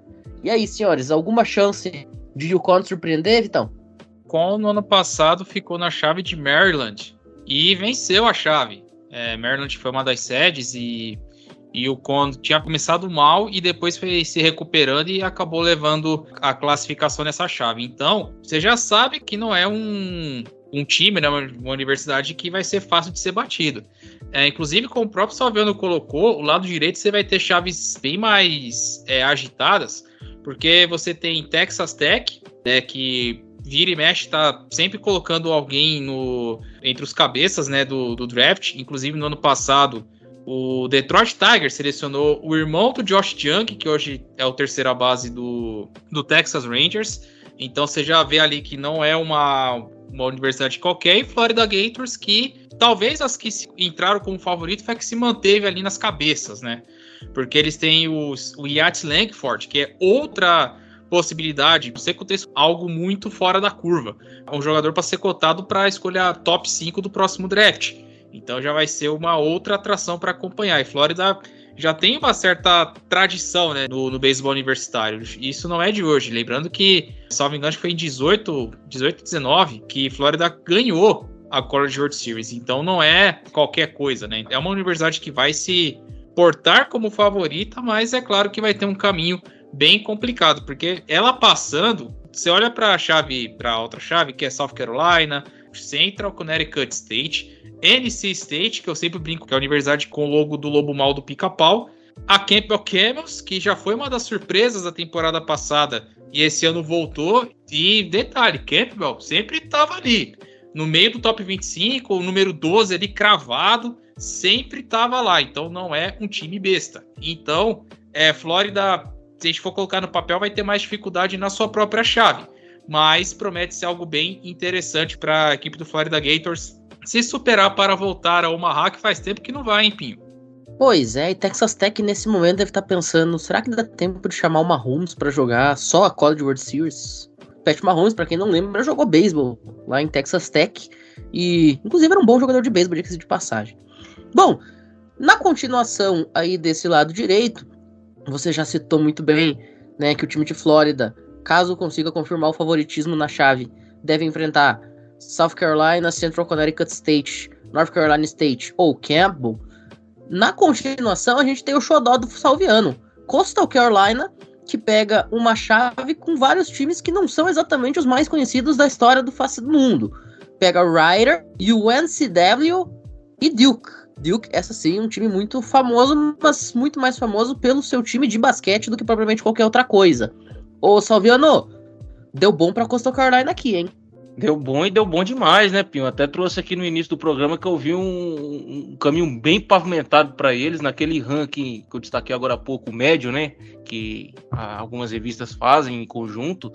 S2: E aí, senhores, alguma chance de Yukon surpreender, Vitão?
S4: Com no ano passado ficou na chave de Maryland e venceu a chave. É, Maryland foi uma das sedes e e o Con tinha começado mal e depois foi se recuperando e acabou levando a classificação nessa chave. Então, você já sabe que não é um, um time, né, uma universidade que vai ser fácil de ser batido. É, inclusive, como o próprio Salviano colocou, o lado direito você vai ter chaves bem mais é, agitadas, porque você tem Texas Tech, né, que vira e mexe está sempre colocando alguém no, entre os cabeças né, do, do draft. Inclusive, no ano passado, o Detroit Tigers selecionou o irmão do Josh Young, que hoje é o terceira base do, do Texas Rangers. Então você já vê ali que não é uma, uma universidade qualquer. E Florida Gators, que talvez as que entraram como favorito foi a que se manteve ali nas cabeças, né? Porque eles têm os, o Yates Langford, que é outra possibilidade, você aconteça algo muito fora da curva. Um jogador para ser cotado para escolher a top 5 do próximo draft. Então já vai ser uma outra atração para acompanhar. E Flórida já tem uma certa tradição né, no, no beisebol universitário. Isso não é de hoje. Lembrando que, salvo engano, foi em 18, 18 19 que Flórida ganhou a College World Series. Então não é qualquer coisa, né? É uma universidade que vai se portar como favorita, mas é claro que vai ter um caminho bem complicado, porque ela passando, você olha para a chave, para outra chave, que é South Carolina, Central Connecticut State, NC State, que eu sempre brinco que é a universidade com o logo do Lobo Mal do Pica-Pau, a Campbell Camels, que já foi uma das surpresas da temporada passada e esse ano voltou. E detalhe, Campbell sempre estava ali, no meio do top 25, o número 12 ali cravado, sempre estava lá. Então não é um time besta. Então, é, Flórida, se a gente for colocar no papel, vai ter mais dificuldade na sua própria chave. Mas promete ser algo bem interessante para a equipe do Florida Gators se superar para voltar a Omaha, que faz tempo que não vai, hein, Pinho?
S2: Pois é, e Texas Tech nesse momento deve estar tá pensando, será que dá tempo de chamar o Mahomes para jogar só a College World Series? Pat Mahomes, para quem não lembra, jogou beisebol lá em Texas Tech e inclusive era um bom jogador de beisebol, diga-se de passagem. Bom, na continuação aí desse lado direito, você já citou muito bem, né, que o time de Flórida, caso consiga confirmar o favoritismo na chave, deve enfrentar South Carolina, Central Connecticut State, North Carolina State ou Campbell, na continuação a gente tem o xodó do Salviano, Coastal Carolina, que pega uma chave com vários times que não são exatamente os mais conhecidos da história do face do mundo. Pega Ryder, UNCW e Duke. Duke, essa sim, um time muito famoso, mas muito mais famoso pelo seu time de basquete do que propriamente qualquer outra coisa. Ô, Salviano, deu bom pra Coastal Carolina aqui, hein?
S1: Deu bom e deu bom demais, né, Pinho? Até trouxe aqui no início do programa que eu vi um, um caminho bem pavimentado para eles, naquele ranking que eu destaquei agora há pouco, médio, né? Que algumas revistas fazem em conjunto.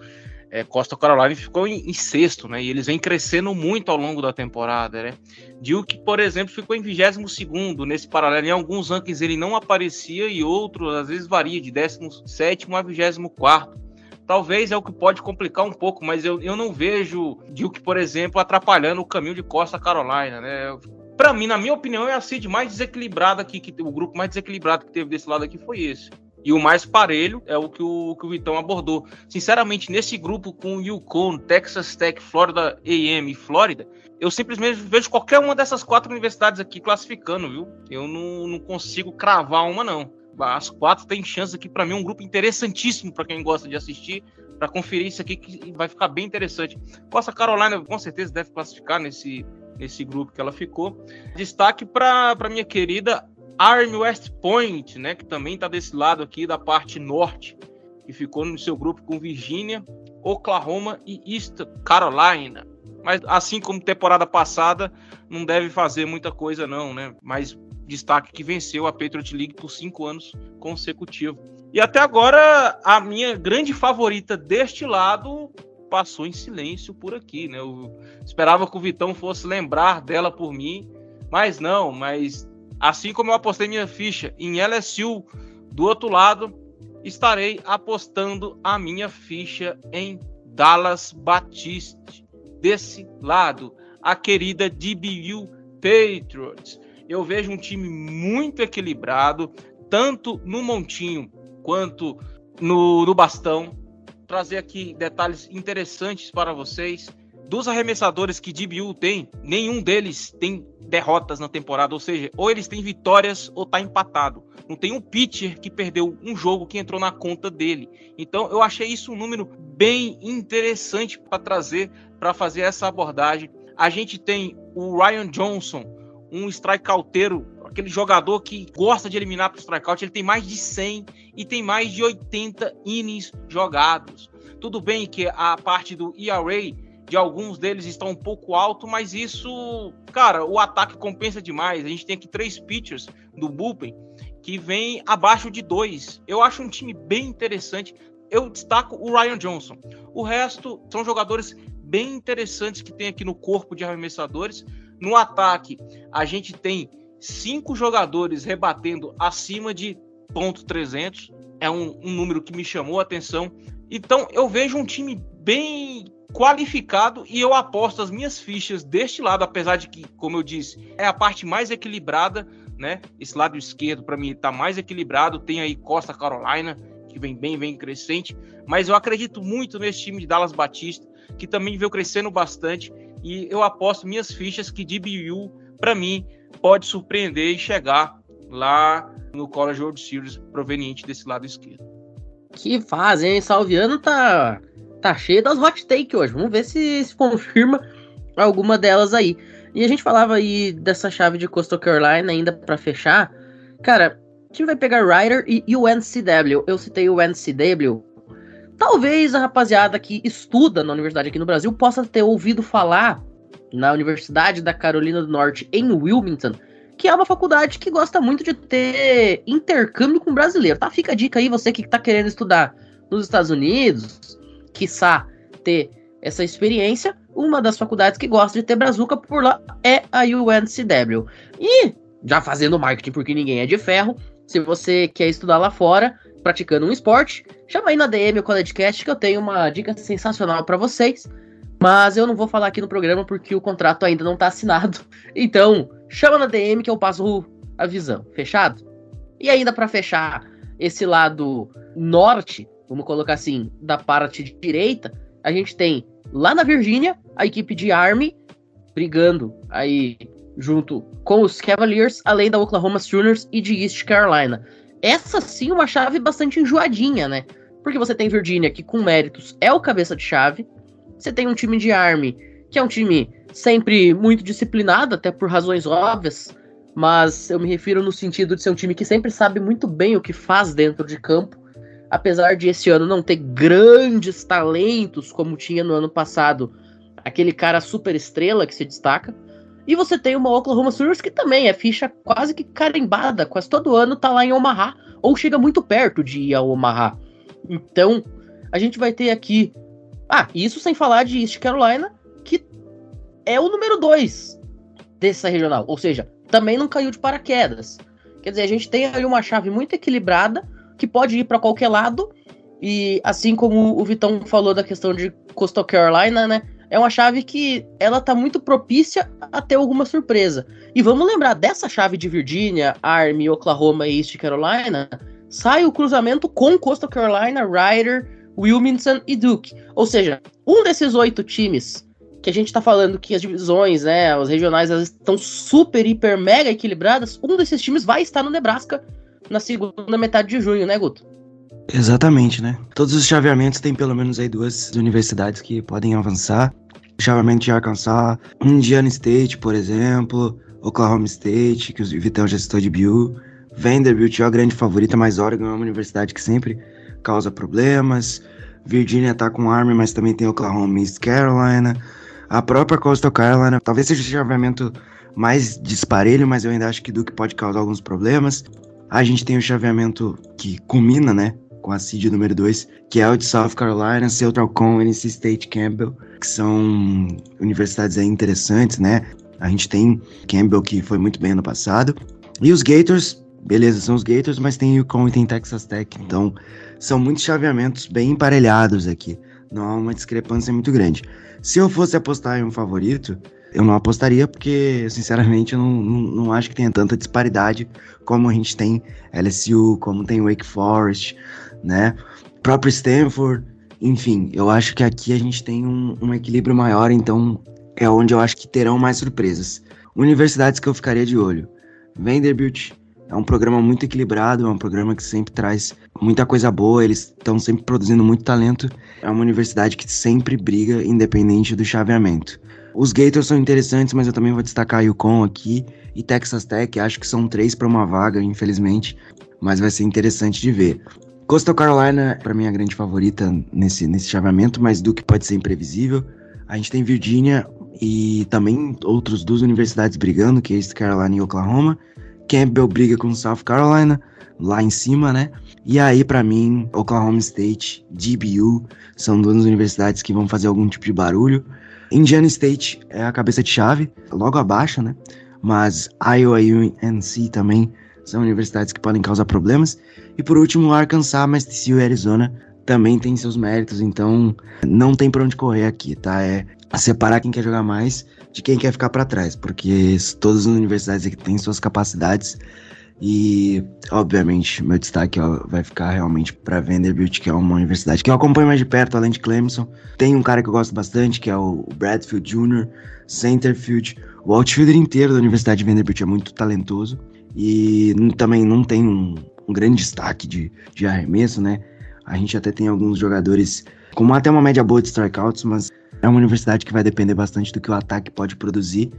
S1: É, Costa Carolina ficou em, em, sexto, né? E eles vêm crescendo muito ao longo da temporada, né? Duke, por exemplo, ficou em 22 segundo nesse paralelo. Em alguns rankings ele não aparecia e outros, às vezes, varia de 17 a 24 talvez é o que pode complicar um pouco, mas eu, eu não vejo Duke, por exemplo, atrapalhando o caminho de Costa Carolina, né? Para mim, na minha opinião, é a seed mais desequilibrada aqui, que o grupo mais desequilibrado que teve desse lado aqui foi esse. E o mais parelho é o que o, que o Vitão abordou. Sinceramente, nesse grupo com Yukon, Texas Tech, Florida AM e Flórida, eu simplesmente vejo qualquer uma dessas quatro universidades aqui classificando, viu? Eu não, não consigo cravar uma, não as quatro têm chance aqui para mim um grupo interessantíssimo para quem gosta de assistir, para conferir isso aqui que vai ficar bem interessante. Costa Carolina com certeza deve classificar nesse nesse grupo que ela ficou. Destaque para minha querida Army West Point, né, que também está desse lado aqui da parte norte, que ficou no seu grupo com Virgínia, Oklahoma e East Carolina. Mas assim como temporada passada, não deve fazer muita coisa não, né? Mas destaque que venceu a Patriot League por cinco anos consecutivos. E até agora, a minha grande favorita deste lado passou em silêncio por aqui, né? Eu esperava que o Vitão fosse lembrar dela por mim, mas não, mas assim como eu apostei minha ficha em LSU do outro lado, estarei apostando a minha ficha em Dallas Batiste desse lado, a querida DBU Patriots eu vejo um time muito equilibrado, tanto no montinho quanto no, no bastão. Trazer aqui detalhes interessantes para vocês. Dos arremessadores que DBU tem, nenhum deles tem derrotas na temporada, ou seja, ou eles têm vitórias ou tá empatado. Não tem um pitcher que perdeu um jogo que entrou na conta dele. Então eu achei isso um número bem interessante para trazer, para fazer essa abordagem. A gente tem o Ryan Johnson, um strikeouteiro, aquele jogador que gosta de eliminar para o strikeout, ele tem mais de 100 e tem mais de 80 innings jogados. Tudo bem que a parte do ERA de alguns deles está um pouco alto, mas isso, cara, o ataque compensa demais. A gente tem aqui três pitchers do bullpen que vem abaixo de dois. Eu acho um time bem interessante. Eu destaco o Ryan Johnson. O resto são jogadores bem interessantes que tem aqui no corpo de arremessadores, no ataque, a gente tem cinco jogadores rebatendo acima de ponto 300. É um, um número que me chamou a atenção. Então, eu vejo um time bem qualificado e eu aposto as minhas fichas deste lado, apesar de que, como eu disse, é a parte mais equilibrada, né? Esse lado esquerdo para mim está mais equilibrado. Tem aí Costa Carolina, que vem bem, vem crescente, mas eu acredito muito nesse time de Dallas Batista, que também veio crescendo bastante e eu aposto minhas fichas que DBU, para mim, pode surpreender e chegar lá no College World Series proveniente desse lado esquerdo.
S2: Que fase, hein? Salviano tá, tá cheio das hot take hoje. Vamos ver se, se confirma alguma delas aí. E a gente falava aí dessa chave de Coastal Carolina ainda para fechar. Cara, o time vai pegar Ryder e UNCW. Eu citei o UNCW Talvez a rapaziada que estuda na universidade aqui no Brasil possa ter ouvido falar na Universidade da Carolina do Norte, em Wilmington, que é uma faculdade que gosta muito de ter intercâmbio com brasileiro, tá? Fica a dica aí, você que tá querendo estudar nos Estados Unidos, quiçá ter essa experiência, uma das faculdades que gosta de ter brazuca por lá é a UNCW. E, já fazendo marketing porque ninguém é de ferro, se você quer estudar lá fora, praticando um esporte, chama aí na DM o CollegeCast que eu tenho uma dica sensacional para vocês. Mas eu não vou falar aqui no programa porque o contrato ainda não tá assinado. Então, chama na DM que eu passo a visão. Fechado? E ainda para fechar esse lado norte, vamos colocar assim, da parte direita, a gente tem lá na Virgínia a equipe de Army brigando aí junto com os Cavaliers, além da Oklahoma Sooners e de East Carolina. Essa sim é uma chave bastante enjoadinha, né? Porque você tem Virginia, que com méritos é o cabeça de chave. Você tem um time de Army, que é um time sempre muito disciplinado, até por razões óbvias, mas eu me refiro no sentido de ser um time que sempre sabe muito bem o que faz dentro de campo. Apesar de esse ano não ter grandes talentos como tinha no ano passado, aquele cara super estrela que se destaca. E você tem uma Oklahoma Sooners que também é ficha quase que carimbada, quase todo ano tá lá em Omaha, ou chega muito perto de ir a Omaha. Então, a gente vai ter aqui. Ah, isso sem falar de East Carolina, que é o número 2 dessa regional. Ou seja, também não caiu de paraquedas. Quer dizer, a gente tem aí uma chave muito equilibrada que pode ir para qualquer lado. E assim como o Vitão falou da questão de Coastal Carolina, né? É uma chave que ela tá muito propícia a ter alguma surpresa. E vamos lembrar dessa chave de Virginia, Army, Oklahoma e East Carolina, sai o cruzamento com Coastal Carolina, Ryder, Wilmington e Duke. Ou seja, um desses oito times que a gente tá falando que as divisões, né, os regionais, elas estão super, hiper, mega equilibradas, um desses times vai estar no Nebraska na segunda metade de junho, né, Guto?
S3: Exatamente, né? Todos os chaveamentos têm pelo menos aí duas universidades que podem avançar. O chaveamento de Arkansas, Indiana State, por exemplo, Oklahoma State, que o Vitão já citou de Bill. Vanderbilt é a grande favorita, mas Oregon é uma universidade que sempre causa problemas. Virginia tá com Army, mas também tem Oklahoma e East Carolina. A própria Coastal Carolina talvez seja o chaveamento mais disparelho, mas eu ainda acho que Duke pode causar alguns problemas. A gente tem o chaveamento que culmina, né, com a seed número 2, que é o de South Carolina, Central Con, NC State Campbell, que são universidades aí interessantes, né? A gente tem Campbell, que foi muito bem ano passado. E os Gators, beleza, são os Gators, mas tem Con e tem Texas Tech. Então, são muitos chaveamentos bem emparelhados aqui. Não há uma discrepância muito grande. Se eu fosse apostar em um favorito, eu não apostaria porque, sinceramente, eu não, não, não, acho que tenha tanta disparidade como a gente tem LSU, como tem Wake Forest, né? Próprio Stanford, enfim, eu acho que aqui a gente tem um, um equilíbrio maior, então é onde eu acho que terão mais surpresas. Universidades que eu ficaria de olho. Vanderbilt é um programa muito equilibrado, é um programa que sempre traz muita coisa boa, eles estão sempre produzindo muito talento. É uma universidade que sempre briga independente do chaveamento. Os Gators são interessantes, mas eu também vou destacar Yukon aqui e Texas Tech. Acho que são três para uma vaga, infelizmente, mas vai ser interessante de ver. Coastal Carolina, para mim, é a grande favorita nesse, nesse chaveamento, mas Duke pode ser imprevisível. A gente tem Virginia e também outras duas universidades brigando, que é East Carolina e Oklahoma. Campbell briga com South Carolina, lá em cima, né? E aí, para mim, Oklahoma State, DBU, são duas universidades que vão fazer algum tipo de barulho. Indiana State é a cabeça de chave, logo abaixo, né? Mas Iowa e UNC também são universidades que podem causar problemas. E por último, Arkansas, mas TCU e Arizona também tem seus méritos, então não tem para onde correr aqui, tá? É separar quem quer jogar mais de quem quer ficar para trás, porque todas as universidades aqui têm suas capacidades e, obviamente, meu destaque ó, vai ficar realmente para Vanderbilt, que é uma universidade que eu acompanho mais de perto, além de Clemson. Tem um cara que eu gosto bastante, que é o Bradfield Jr., Centerfield. O outfielder inteiro da Universidade de Vanderbilt é muito talentoso e também não tem um, um grande destaque de, de arremesso, né? A gente até tem alguns jogadores com até uma média boa de strikeouts, mas é uma universidade que vai depender bastante do que o ataque pode produzir.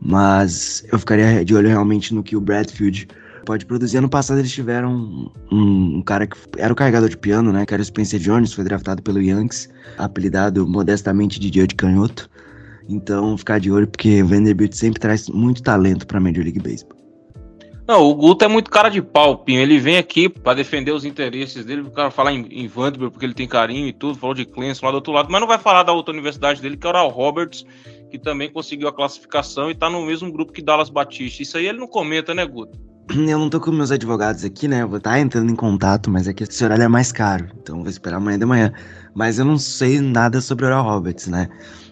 S3: Mas eu ficaria de olho realmente no que o Bradfield pode produzir. Ano passado eles tiveram um, um, cara que era o carregador de piano, né? Que era o Spencer Jones, foi draftado pelo Yankees, apelidado modestamente de Joe de Canhoto. Então, ficar de olho, porque o Vanderbilt sempre traz muito talento para a Major League Baseball.
S1: Não, o Guto é muito cara de pau, Pinho. Ele vem aqui para defender os interesses dele, o cara falar em, em Vanderbilt porque ele tem carinho e tudo, falou de Clemson lá do outro lado, mas não vai falar da outra universidade dele, que é o Oral Roberts, que também conseguiu a classificação e tá no mesmo grupo que Dallas Batista. Isso aí ele não comenta, né, Guto?
S3: Eu não tô com meus advogados aqui, né? Eu vou estar tá entrando em contato, mas é que esse horário é mais caro. Então vou esperar amanhã de manhã. Mas eu não sei nada sobre Oral Roberts, né?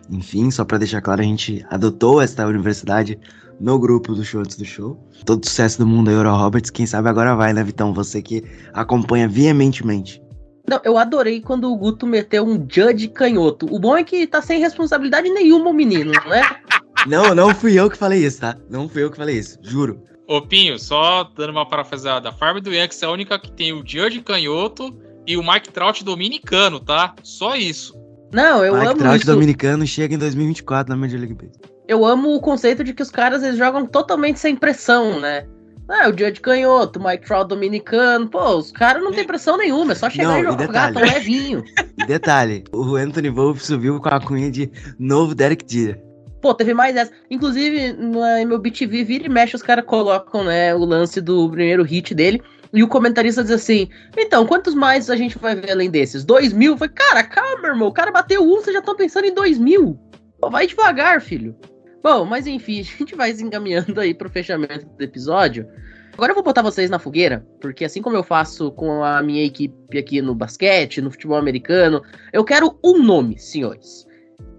S3: Enfim, só para deixar claro, a gente adotou esta universidade no grupo do show antes do show. Todo sucesso do mundo aí, Oral Roberts. Quem sabe agora vai, né, Vitão? Você que acompanha veementemente.
S2: Não, eu adorei quando o Guto meteu um Judge canhoto. O bom é que tá sem responsabilidade nenhuma o menino, não é?
S3: Não, não fui eu que falei isso, tá? Não fui eu que falei isso, juro.
S4: Ô Pinho, só dando uma parafraseada, a Farm do Yankees é a única que tem o Judge canhoto e o Mike Trout dominicano, tá? Só isso.
S2: Não, eu
S3: Mike
S2: amo
S3: Trout
S2: isso.
S3: dominicano chega em 2024 na Major League Baseball.
S2: Eu amo o conceito de que os caras eles jogam totalmente sem pressão, né? Ah, o Judge canhoto, o Mike Trout dominicano. Pô, os caras não tem pressão nenhuma, é só chegar
S3: Não,
S2: e jogar, tão levinho.
S3: E detalhe, o Anthony Wolf subiu com a cunha de novo Derek Jeter.
S2: Pô, teve mais essa. Inclusive, no meu BTV, vira e mexe, os caras colocam, né, o lance do primeiro hit dele. E o comentarista diz assim: Então, quantos mais a gente vai ver além desses? Dois mil? Foi, cara, calma, irmão. O cara bateu um, vocês já estão pensando em dois mil. Pô, vai devagar, filho. Bom, mas enfim, a gente vai se encaminhando aí pro fechamento do episódio. Agora eu vou botar vocês na fogueira, porque assim como eu faço com a minha equipe aqui no basquete, no futebol americano, eu quero um nome, senhores.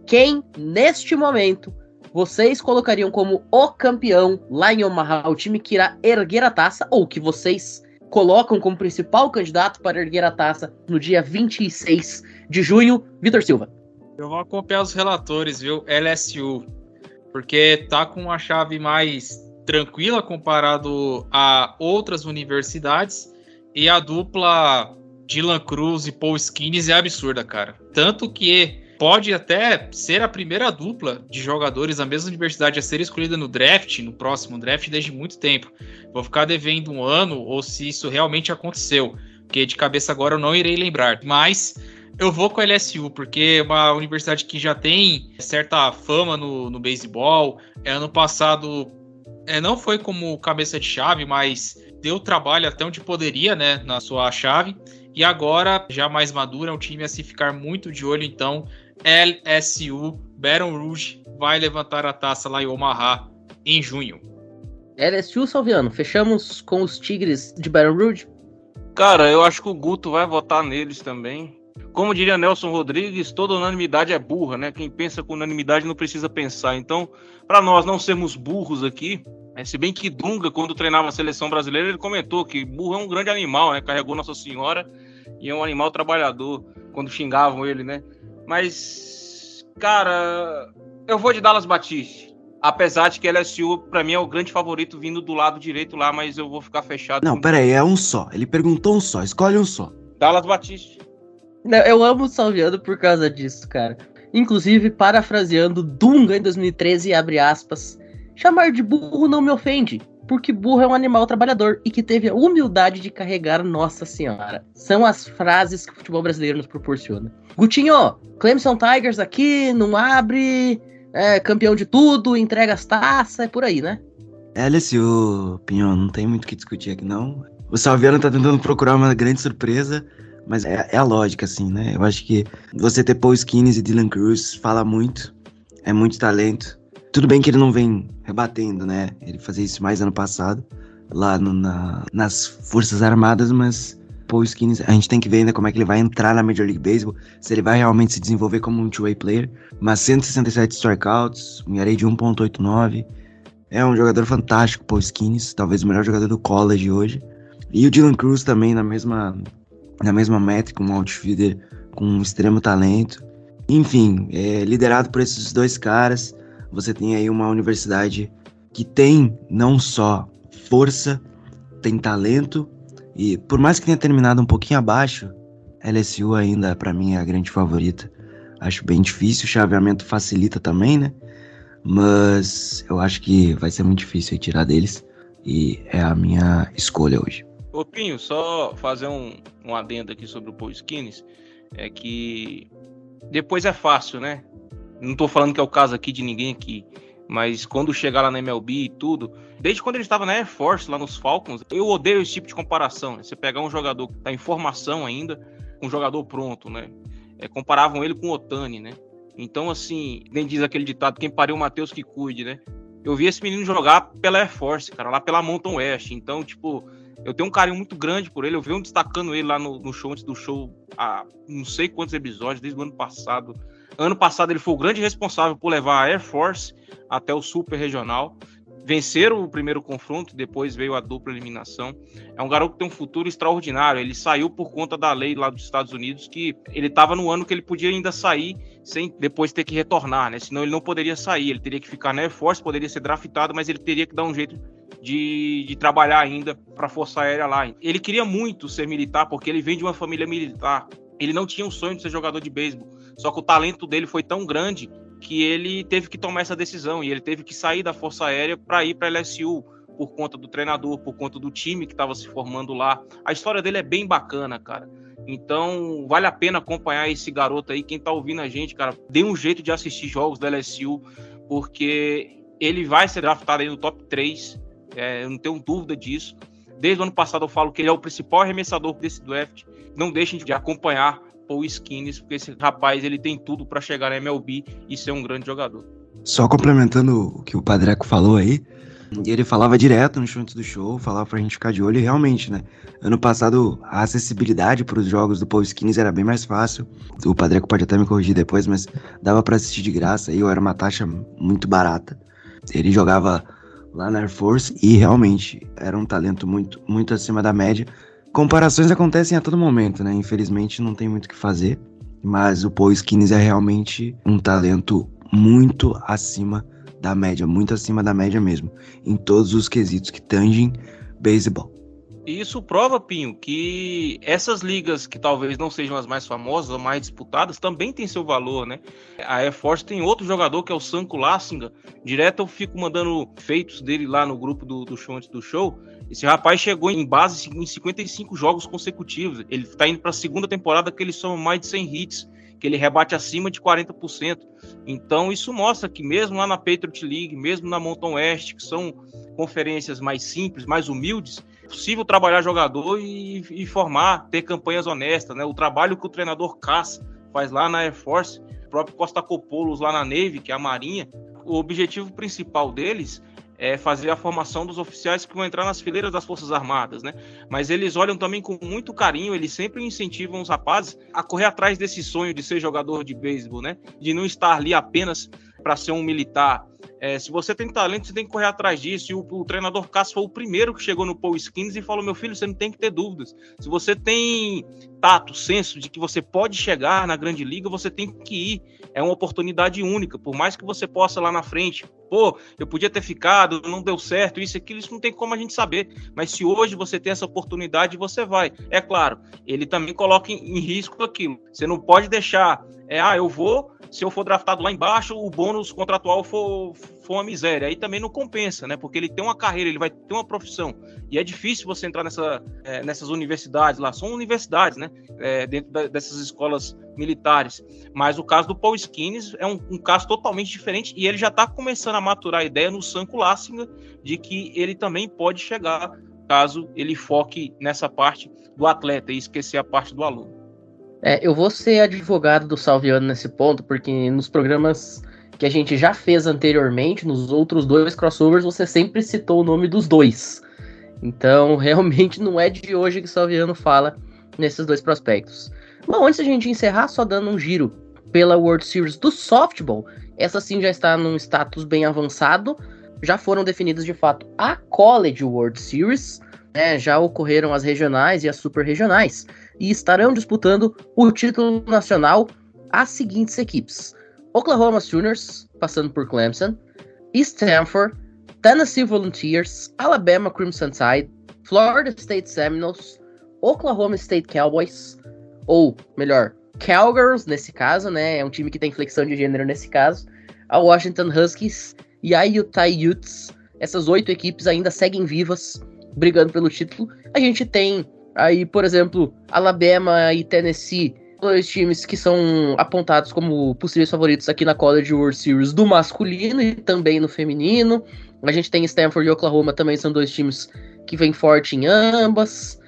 S2: Quem, neste momento, vocês colocariam como o campeão lá em Omaha, o time que irá erguer a taça, ou que vocês colocam como principal candidato para erguer a taça no dia 26 de junho, Vitor Silva.
S4: Eu vou acompanhar os relatores, viu? LSU. Porque tá com uma chave mais tranquila comparado a outras universidades. E a dupla Dylan Cruz e Paul Skinnes é absurda, cara. Tanto que pode até ser a primeira dupla de jogadores da mesma universidade a ser escolhida no draft, no próximo draft, desde muito tempo. Vou ficar devendo um ano ou se isso realmente aconteceu. Porque de cabeça agora eu não irei lembrar. Mas eu vou com a LSU, porque é uma universidade que já tem certa fama no, no beisebol. É, ano passado é, não foi como cabeça de chave, mas deu trabalho até onde poderia, né, na sua chave. E agora, já mais madura, é um time a se ficar muito de olho. Então, LSU, Baton Rouge, vai levantar a taça lá em Omaha em junho.
S2: LSU Salviano, fechamos com os Tigres de Baton Rouge.
S1: Cara, eu acho que o Guto vai votar neles também. Como diria Nelson Rodrigues, toda unanimidade é burra, né? Quem pensa com unanimidade não precisa pensar. Então, para nós não sermos burros aqui, é, se bem que Dunga, quando treinava a seleção brasileira, ele comentou que burro é um grande animal, né? Carregou Nossa Senhora e é um animal trabalhador, quando xingavam ele, né? Mas, cara, eu vou de Dallas Batiste. Apesar de que LSU, pra mim, é o grande favorito vindo do lado direito lá, mas eu vou ficar fechado.
S3: Não,
S1: com
S3: pera aí, é um só. Ele perguntou um só, escolhe um só.
S1: Dallas Batiste.
S2: Eu amo o Salviano por causa disso, cara. Inclusive, parafraseando Dunga em 2013, abre aspas, chamar de burro não me ofende, porque burro é um animal trabalhador e que teve a humildade de carregar Nossa Senhora. São as frases que o futebol brasileiro nos proporciona. Gutinho, Clemson Tigers aqui, não abre, é campeão de tudo, entrega as taças, é por aí, né?
S3: LSU, Pinhão, não tem muito o que discutir aqui, não. O Salviano tá tentando procurar uma grande surpresa, mas é, é a lógica, assim, né? Eu acho que você ter Paul Skinnes e Dylan Cruz fala muito, é muito talento. Tudo bem que ele não vem rebatendo, né? Ele fazia isso mais ano passado, lá no- na- nas Forças Armadas, mas Paul Skinnes, a gente tem que ver ainda como é que ele vai entrar na Major League Baseball, se ele vai realmente se desenvolver como um two-way player. Mas 167 strikeouts, um ERA de 1.89, é um jogador fantástico, Paul Skinnes, talvez o melhor jogador do college hoje. E o Dylan Cruz também na mesma, na mesma métrica, um outfielder com um extremo talento. Enfim, é, liderado por esses dois caras, você tem aí uma universidade que tem não só força, tem talento, e por mais que tenha terminado um pouquinho abaixo, LSU ainda para mim é a grande favorita. Acho bem difícil, o chaveamento facilita também, né? Mas eu acho que vai ser muito difícil tirar deles. E é a minha escolha hoje.
S1: Ô Pinho, só fazer um, um adendo aqui sobre o Paul Skinnes, é que depois é fácil, né? Não tô falando que é o caso aqui de ninguém aqui, mas quando chegar lá na MLB e tudo, desde quando ele estava na Air Force, lá nos Falcons, eu odeio esse tipo de comparação, né? Você pegar um jogador que tá em formação ainda, um jogador pronto, né? É, comparavam ele com o Otani, né? Então, assim, nem diz aquele ditado, quem pariu o Matheus que cuide, né? Eu vi esse menino jogar pela Air Force, cara, lá pela Mountain West. Então, tipo, eu tenho um carinho muito grande por ele. Eu venho destacando ele lá no, no show, antes do show, há não sei quantos episódios, desde o ano passado. Ano passado ele foi o grande responsável por levar a Air Force até o Super Regional. Venceram o primeiro confronto, depois veio a dupla eliminação. É um garoto que tem um futuro extraordinário. Ele saiu por conta da lei lá dos Estados Unidos que ele estava no ano que ele podia ainda sair sem depois ter que retornar, né? Senão ele não poderia sair, ele teria que ficar na Air Force, poderia ser draftado, mas ele teria que dar um jeito de, de trabalhar ainda para a Força Aérea lá. Ele queria muito ser militar porque ele vem de uma família militar. Ele não tinha um sonho de ser jogador de beisebol, só que o talento dele foi tão grande que ele teve que tomar essa decisão e ele teve que sair da Força Aérea para ir para LSU por conta do treinador, por conta do time que estava se formando lá. A história dele é bem bacana, cara. Então, vale a pena acompanhar esse garoto aí. Quem tá ouvindo a gente, cara, dê um jeito de assistir jogos da LSU, porque ele vai ser draftado aí no top 3. É, eu não tenho dúvida disso. Desde o ano passado eu falo que ele é o principal arremessador desse draft. Não deixem de acompanhar Paul Skinnes, porque esse rapaz ele tem tudo para chegar na MLB e ser um grande jogador.
S3: Só complementando o que o Padreco falou aí, ele falava direto no chute do show, falava pra gente ficar de olho e realmente, né? Ano passado a acessibilidade para os jogos do Paul Skinnes era bem mais fácil. O Padreco pode até me corrigir depois, mas dava para assistir de graça e era uma taxa muito barata. Ele jogava lá na Air Force e realmente era um talento muito, muito acima da média. Comparações acontecem a todo momento, né? Infelizmente não tem muito o que fazer, mas o Paul Skinnes é realmente um talento muito acima da média, muito acima da média mesmo, em todos os quesitos que tangem beisebol.
S1: Isso prova, Pinho, que essas ligas que talvez não sejam as mais famosas ou mais disputadas também têm seu valor, né? A Air Force tem outro jogador que é o Sanko Lassinga. Direto eu fico mandando feitos dele lá no grupo do, do show antes do show. Esse rapaz chegou em base em 55 jogos consecutivos. Ele está indo para a segunda temporada que ele soma mais de 100 hits, que ele rebate acima de 40%. Então isso mostra que mesmo lá na Patriot League, mesmo na Mountain West, que são conferências mais simples, mais humildes, possível trabalhar jogador e, e, formar, ter campanhas honestas, né? O trabalho que o treinador Cass faz lá na Air Force, o próprio Costa Copolos lá na Navy, que é a Marinha, o objetivo principal deles é fazer a formação dos oficiais que vão entrar nas fileiras das Forças Armadas, né? Mas eles olham também com muito carinho, eles sempre incentivam os rapazes a correr atrás desse sonho de ser jogador de beisebol, né? De não estar ali apenas para ser um militar, é, se você tem talento, você tem que correr atrás disso. E o, o treinador Cássio foi o primeiro que chegou no Paul Skins e falou: meu filho, você não tem que ter dúvidas. Se você tem tato, senso de que você pode chegar na grande liga, você tem que ir. É uma oportunidade única. Por mais que você possa lá na frente, pô, eu podia ter ficado, não deu certo, isso, aquilo, isso não tem como a gente saber. Mas se hoje você tem essa oportunidade, você vai. É claro, ele também coloca em, em risco aquilo. Você não pode deixar, é, ah, eu vou se eu for draftado lá embaixo, o bônus contratual for, for uma miséria. Aí também não compensa, né? Porque ele tem uma carreira, ele vai ter uma profissão. E é difícil você entrar nessa, é, nessas universidades lá. São universidades, né? É, dentro da, dessas escolas militares. Mas o caso do Paul Skinnes é um, um caso totalmente diferente e ele já está começando a maturar a ideia no Sanko Lassinger de que ele também pode chegar caso ele foque nessa parte do atleta e esquecer a parte do aluno.
S2: É, eu vou ser advogado do Salviano nesse ponto, porque nos programas que a gente já fez anteriormente, nos outros dois crossovers, você sempre citou o nome dos dois. Então, realmente não é de hoje que o Salviano fala nesses dois prospectos. Bom, antes da gente encerrar, só dando um giro pela World Series do softball, essa sim já está num status bem avançado. Já foram definidas de fato a College World Series, né? já ocorreram as regionais e as super regionais e estarão disputando o título nacional as seguintes equipes: Oklahoma Sooners, passando por Clemson, Stanford, Tennessee Volunteers, Alabama Crimson Tide, Florida State Seminoles, Oklahoma State Cowboys, ou melhor, Cowgirls nesse caso, né? É um time que tem flexão de gênero nesse caso, a Washington Huskies e a Utah Utes. Essas oito equipes ainda seguem vivas, brigando pelo título. A gente tem Aí, por exemplo, Alabama e Tennessee, dois times que são apontados como possíveis favoritos aqui na College World Series do masculino e também no feminino. A gente tem Stanford e Oklahoma também são dois times que vêm forte em ambas.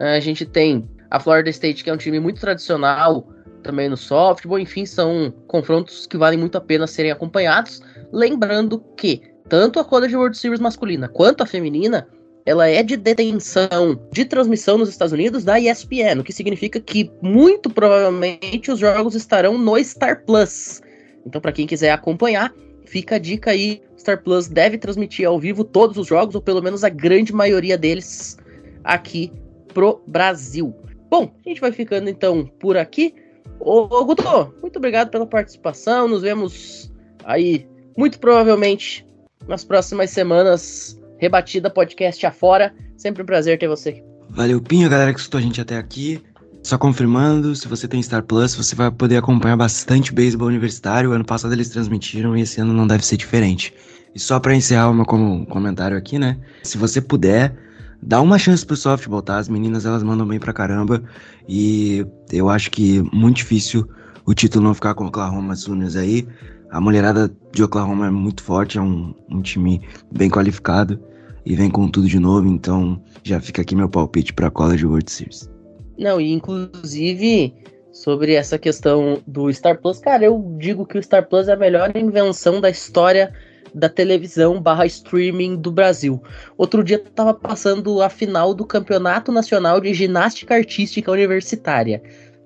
S2: A gente tem a Florida State, que é um time muito tradicional também no softball. Enfim, são confrontos que valem muito a pena serem acompanhados. Lembrando que tanto a College World Series masculina quanto a feminina ela é de detenção de transmissão nos Estados Unidos da ESPN, o que significa que muito provavelmente os jogos estarão no Star Plus. Então, para quem quiser acompanhar, fica a dica aí. Star Plus deve transmitir ao vivo todos os jogos, ou pelo menos a grande maioria deles, aqui pro Brasil. Bom, a gente vai ficando então por aqui. Ô, ô Guto, muito obrigado pela participação. Nos vemos aí, muito provavelmente, nas próximas semanas, rebatida podcast afora. Sempre um prazer ter você.
S3: Valeu, Pinho, galera que escutou a gente até aqui. Só confirmando, se você tem Star Plus, você vai poder acompanhar bastante beisebol universitário. Ano passado eles transmitiram e esse ano não deve ser diferente. E só para encerrar o meu comentário aqui, né? Se você puder, dá uma chance pro softball, tá? As meninas elas mandam bem pra caramba e eu acho que muito difícil o título não ficar com o Oklahoma Sooners aí. A mulherada de Oklahoma é muito forte, é um, um time bem qualificado e vem com tudo de novo, então já fica aqui meu palpite para a College World Series.
S2: Não, e inclusive sobre essa questão do Star Plus, cara, eu digo que o Star Plus é a melhor invenção da história da televisão barra streaming do Brasil. Outro dia tava passando a final do Campeonato Nacional de Ginástica Artística Universitária.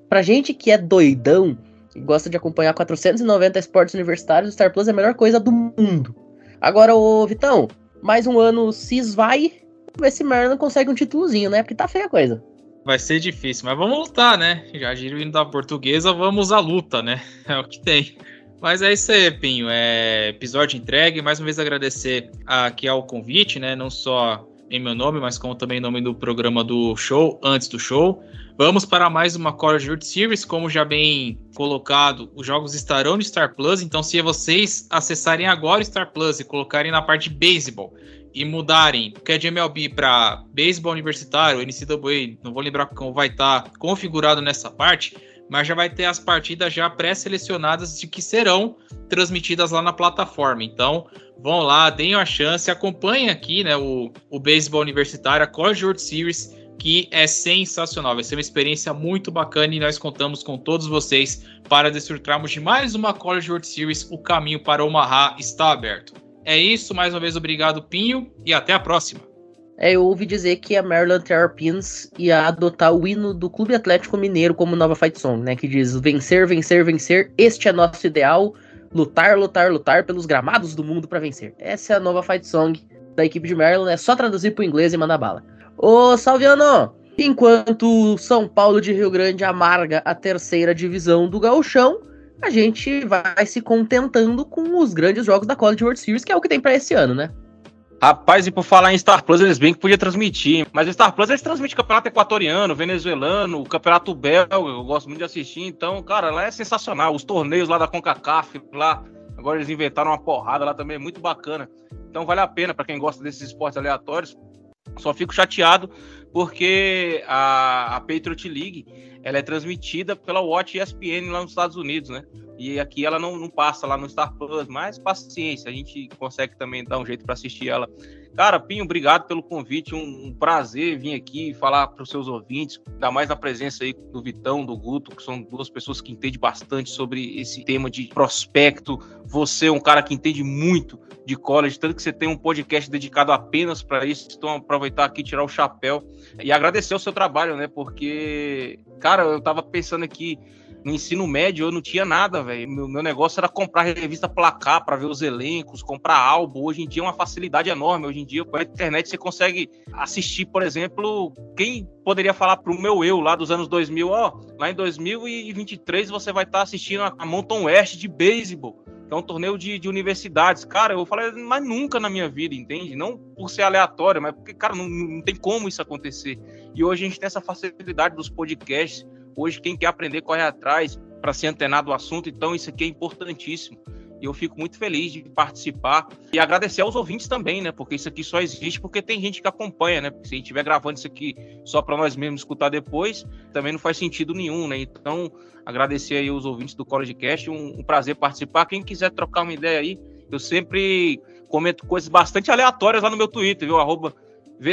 S2: Pra gente que é doidão e gosta de acompanhar 490 esportes universitários, o Star Plus é a melhor coisa do mundo. Agora, ô Vitão, mais um ano CIS vai, ver se Maryland consegue um títulozinho, né? Porque tá feia a coisa.
S4: Vai ser difícil, mas vamos lutar, né? Já giro da portuguesa, vamos à luta, né? É o que tem. Mas é isso aí, Pinho. É episódio entregue. Mais uma vez agradecer aqui ao convite, né? Não só em meu nome, mas como também nome do programa do show, antes do show. Vamos para mais uma College World Series, como já bem colocado, os jogos estarão no Star Plus, então se vocês acessarem agora o Star Plus e colocarem na parte beisebol e mudarem o que é de MLB para beisebol universitário, NCAA, não vou lembrar como vai estar tá configurado nessa parte, mas já vai ter as partidas já pré-selecionadas de que serão transmitidas lá na plataforma. Então, vão lá, deem a chance, acompanhem aqui né, o, o beisebol universitário, a College World Series, que é sensacional. Vai ser uma experiência muito bacana e nós contamos com todos vocês para desfrutarmos de mais uma College World Series. O caminho para Omaha está aberto. É isso, mais uma vez obrigado, Pinho, e até a próxima.
S2: É, eu ouvi dizer que a Maryland Terrapins ia adotar o hino do Clube Atlético Mineiro como nova fight song, né? Que diz vencer, vencer, vencer, este é nosso ideal, lutar, lutar, lutar pelos gramados do mundo para vencer. Essa é a nova fight song da equipe de Maryland, é só traduzir pro inglês e mandar bala. Ô, Salviano, enquanto São Paulo de Rio Grande amarga a terceira divisão do gauchão, a gente vai se contentando com os grandes jogos da College World Series, que é o que tem para esse ano, né?
S1: Rapaz, e por falar em Star Plus, eles bem que podia transmitir. Mas o Star Plus eles transmitem campeonato equatoriano, venezuelano, campeonato belga, eu gosto muito de assistir. Então, cara, lá é sensacional. Os torneios lá da CONCACAF, lá, agora eles inventaram uma porrada lá também, é muito bacana. Então vale a pena para quem gosta desses esportes aleatórios. Só fico chateado porque a, a Patriot League ela é transmitida pela Watch ESPN lá nos Estados Unidos, né? E aqui ela não, não passa lá no Star Plus, mas paciência, a gente consegue também dar um jeito para assistir ela. Cara, Pinho, obrigado pelo convite, um, um prazer vir aqui falar para os seus ouvintes, ainda mais na presença aí do Vitão, do Guto, que são duas pessoas que entendem bastante sobre esse tema de prospecto. Você é um cara que entende muito de college, tanto que você tem um podcast dedicado apenas para isso. Então, aproveitar aqui, tirar o chapéu e agradecer o seu trabalho, né? Porque, cara, eu tava pensando aqui no ensino médio eu não tinha nada, velho. Meu, meu, negócio era comprar revista placar para ver os elencos, comprar álbum. Hoje em dia é uma facilidade enorme. Hoje em dia, com a internet, você consegue assistir, por exemplo, quem poderia falar pro meu eu lá dos anos 2000, ó, lá em 2023 você vai estar tá assistindo a Mountain West de beisebol é um torneio de, de, universidades. Cara, eu falei, mas nunca na minha vida, entende? Não por ser aleatório, mas porque, cara, não, não tem como isso acontecer. E hoje a gente tem essa facilidade dos podcasts. Hoje, quem quer aprender, corre atrás para se antenar do assunto. Então, isso aqui é importantíssimo. E eu fico muito feliz de participar e agradecer aos ouvintes também, né? Porque isso aqui só existe porque tem gente que acompanha, né? Porque se a gente estiver gravando isso aqui só para nós mesmos escutar depois, também não faz sentido nenhum, né? Então, agradecer aí os ouvintes do College Cast, um, um prazer participar. Quem quiser trocar uma ideia aí, eu sempre comento coisas bastante aleatórias lá no meu Twitter, viu? Arroba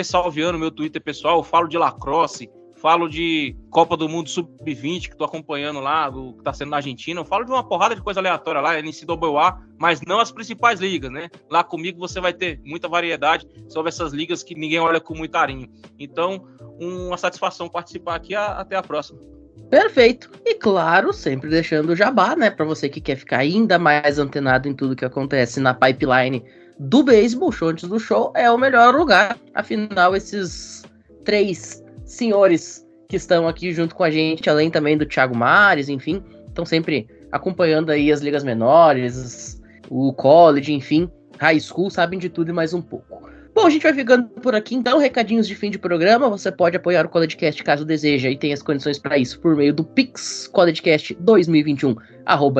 S1: Salviano, meu Twitter pessoal. Eu falo de lacrosse, falo de Copa do Mundo Sub-20, que tô acompanhando lá, do que tá sendo na Argentina. Eu falo de uma porrada de coisa aleatória lá, NCAA, mas não as principais ligas, né? Lá comigo você vai ter muita variedade sobre essas ligas que ninguém olha com muito carinho. Então, uma satisfação participar aqui. Até a próxima.
S2: Perfeito. E claro, sempre deixando o jabá, né? Para você que quer ficar ainda mais antenado em tudo que acontece na pipeline do beisebol, show antes do show, é o melhor lugar. Afinal, esses três senhores que estão aqui junto com a gente, além também do Thiago Mares, enfim, estão sempre acompanhando aí as ligas menores, o college, enfim, high school, sabem de tudo e mais um pouco. Bom, a gente vai ficando por aqui, então, recadinhos de fim de programa. Você pode apoiar o CollegeCast caso deseja e tem as condições para isso por meio do Pix, CollegeCast2021,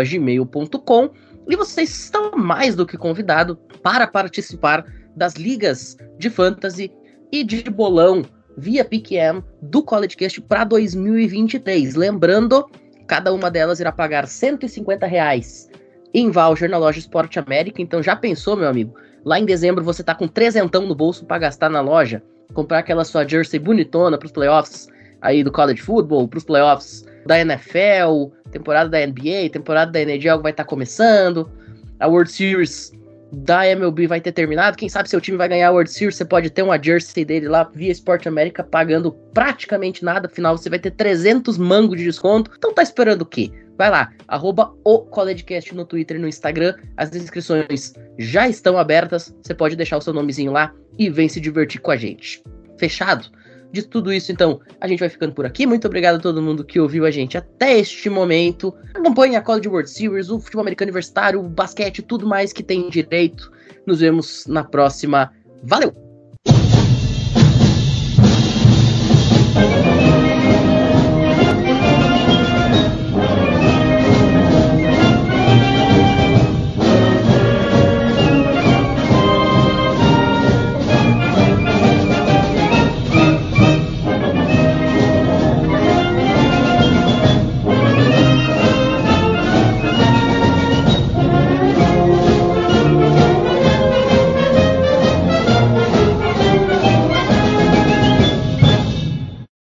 S2: gmail.com. E vocês estão mais do que convidados para participar das ligas de fantasy e de bolão via PQM do CollegeCast para 2023. Lembrando, cada uma delas irá pagar 150 reais em voucher na loja Esporte América. Então já pensou, meu amigo? Lá em dezembro você tá com trezentão no bolso para gastar na loja, comprar aquela sua jersey bonitona pros playoffs aí do college football, pros playoffs da NFL, temporada da NBA, temporada da NHL vai estar tá começando, a World Series da MLB vai ter terminado. Quem sabe seu time vai ganhar a World Series, você pode ter uma jersey dele lá via Sport América pagando praticamente nada, afinal você vai ter 300 mangos de desconto. Então tá esperando o quê? Vai lá, arroba o CollegeCast no Twitter e no Instagram. As inscrições já estão abertas. Você pode deixar o seu nomezinho lá e vem se divertir com a gente. Fechado? De tudo isso, então, a gente vai ficando por aqui. Muito obrigado a todo mundo que ouviu a gente até este momento. Acompanhe a College World Series, o futebol americano universitário, o basquete, tudo mais que tem direito. Nos vemos na próxima. Valeu!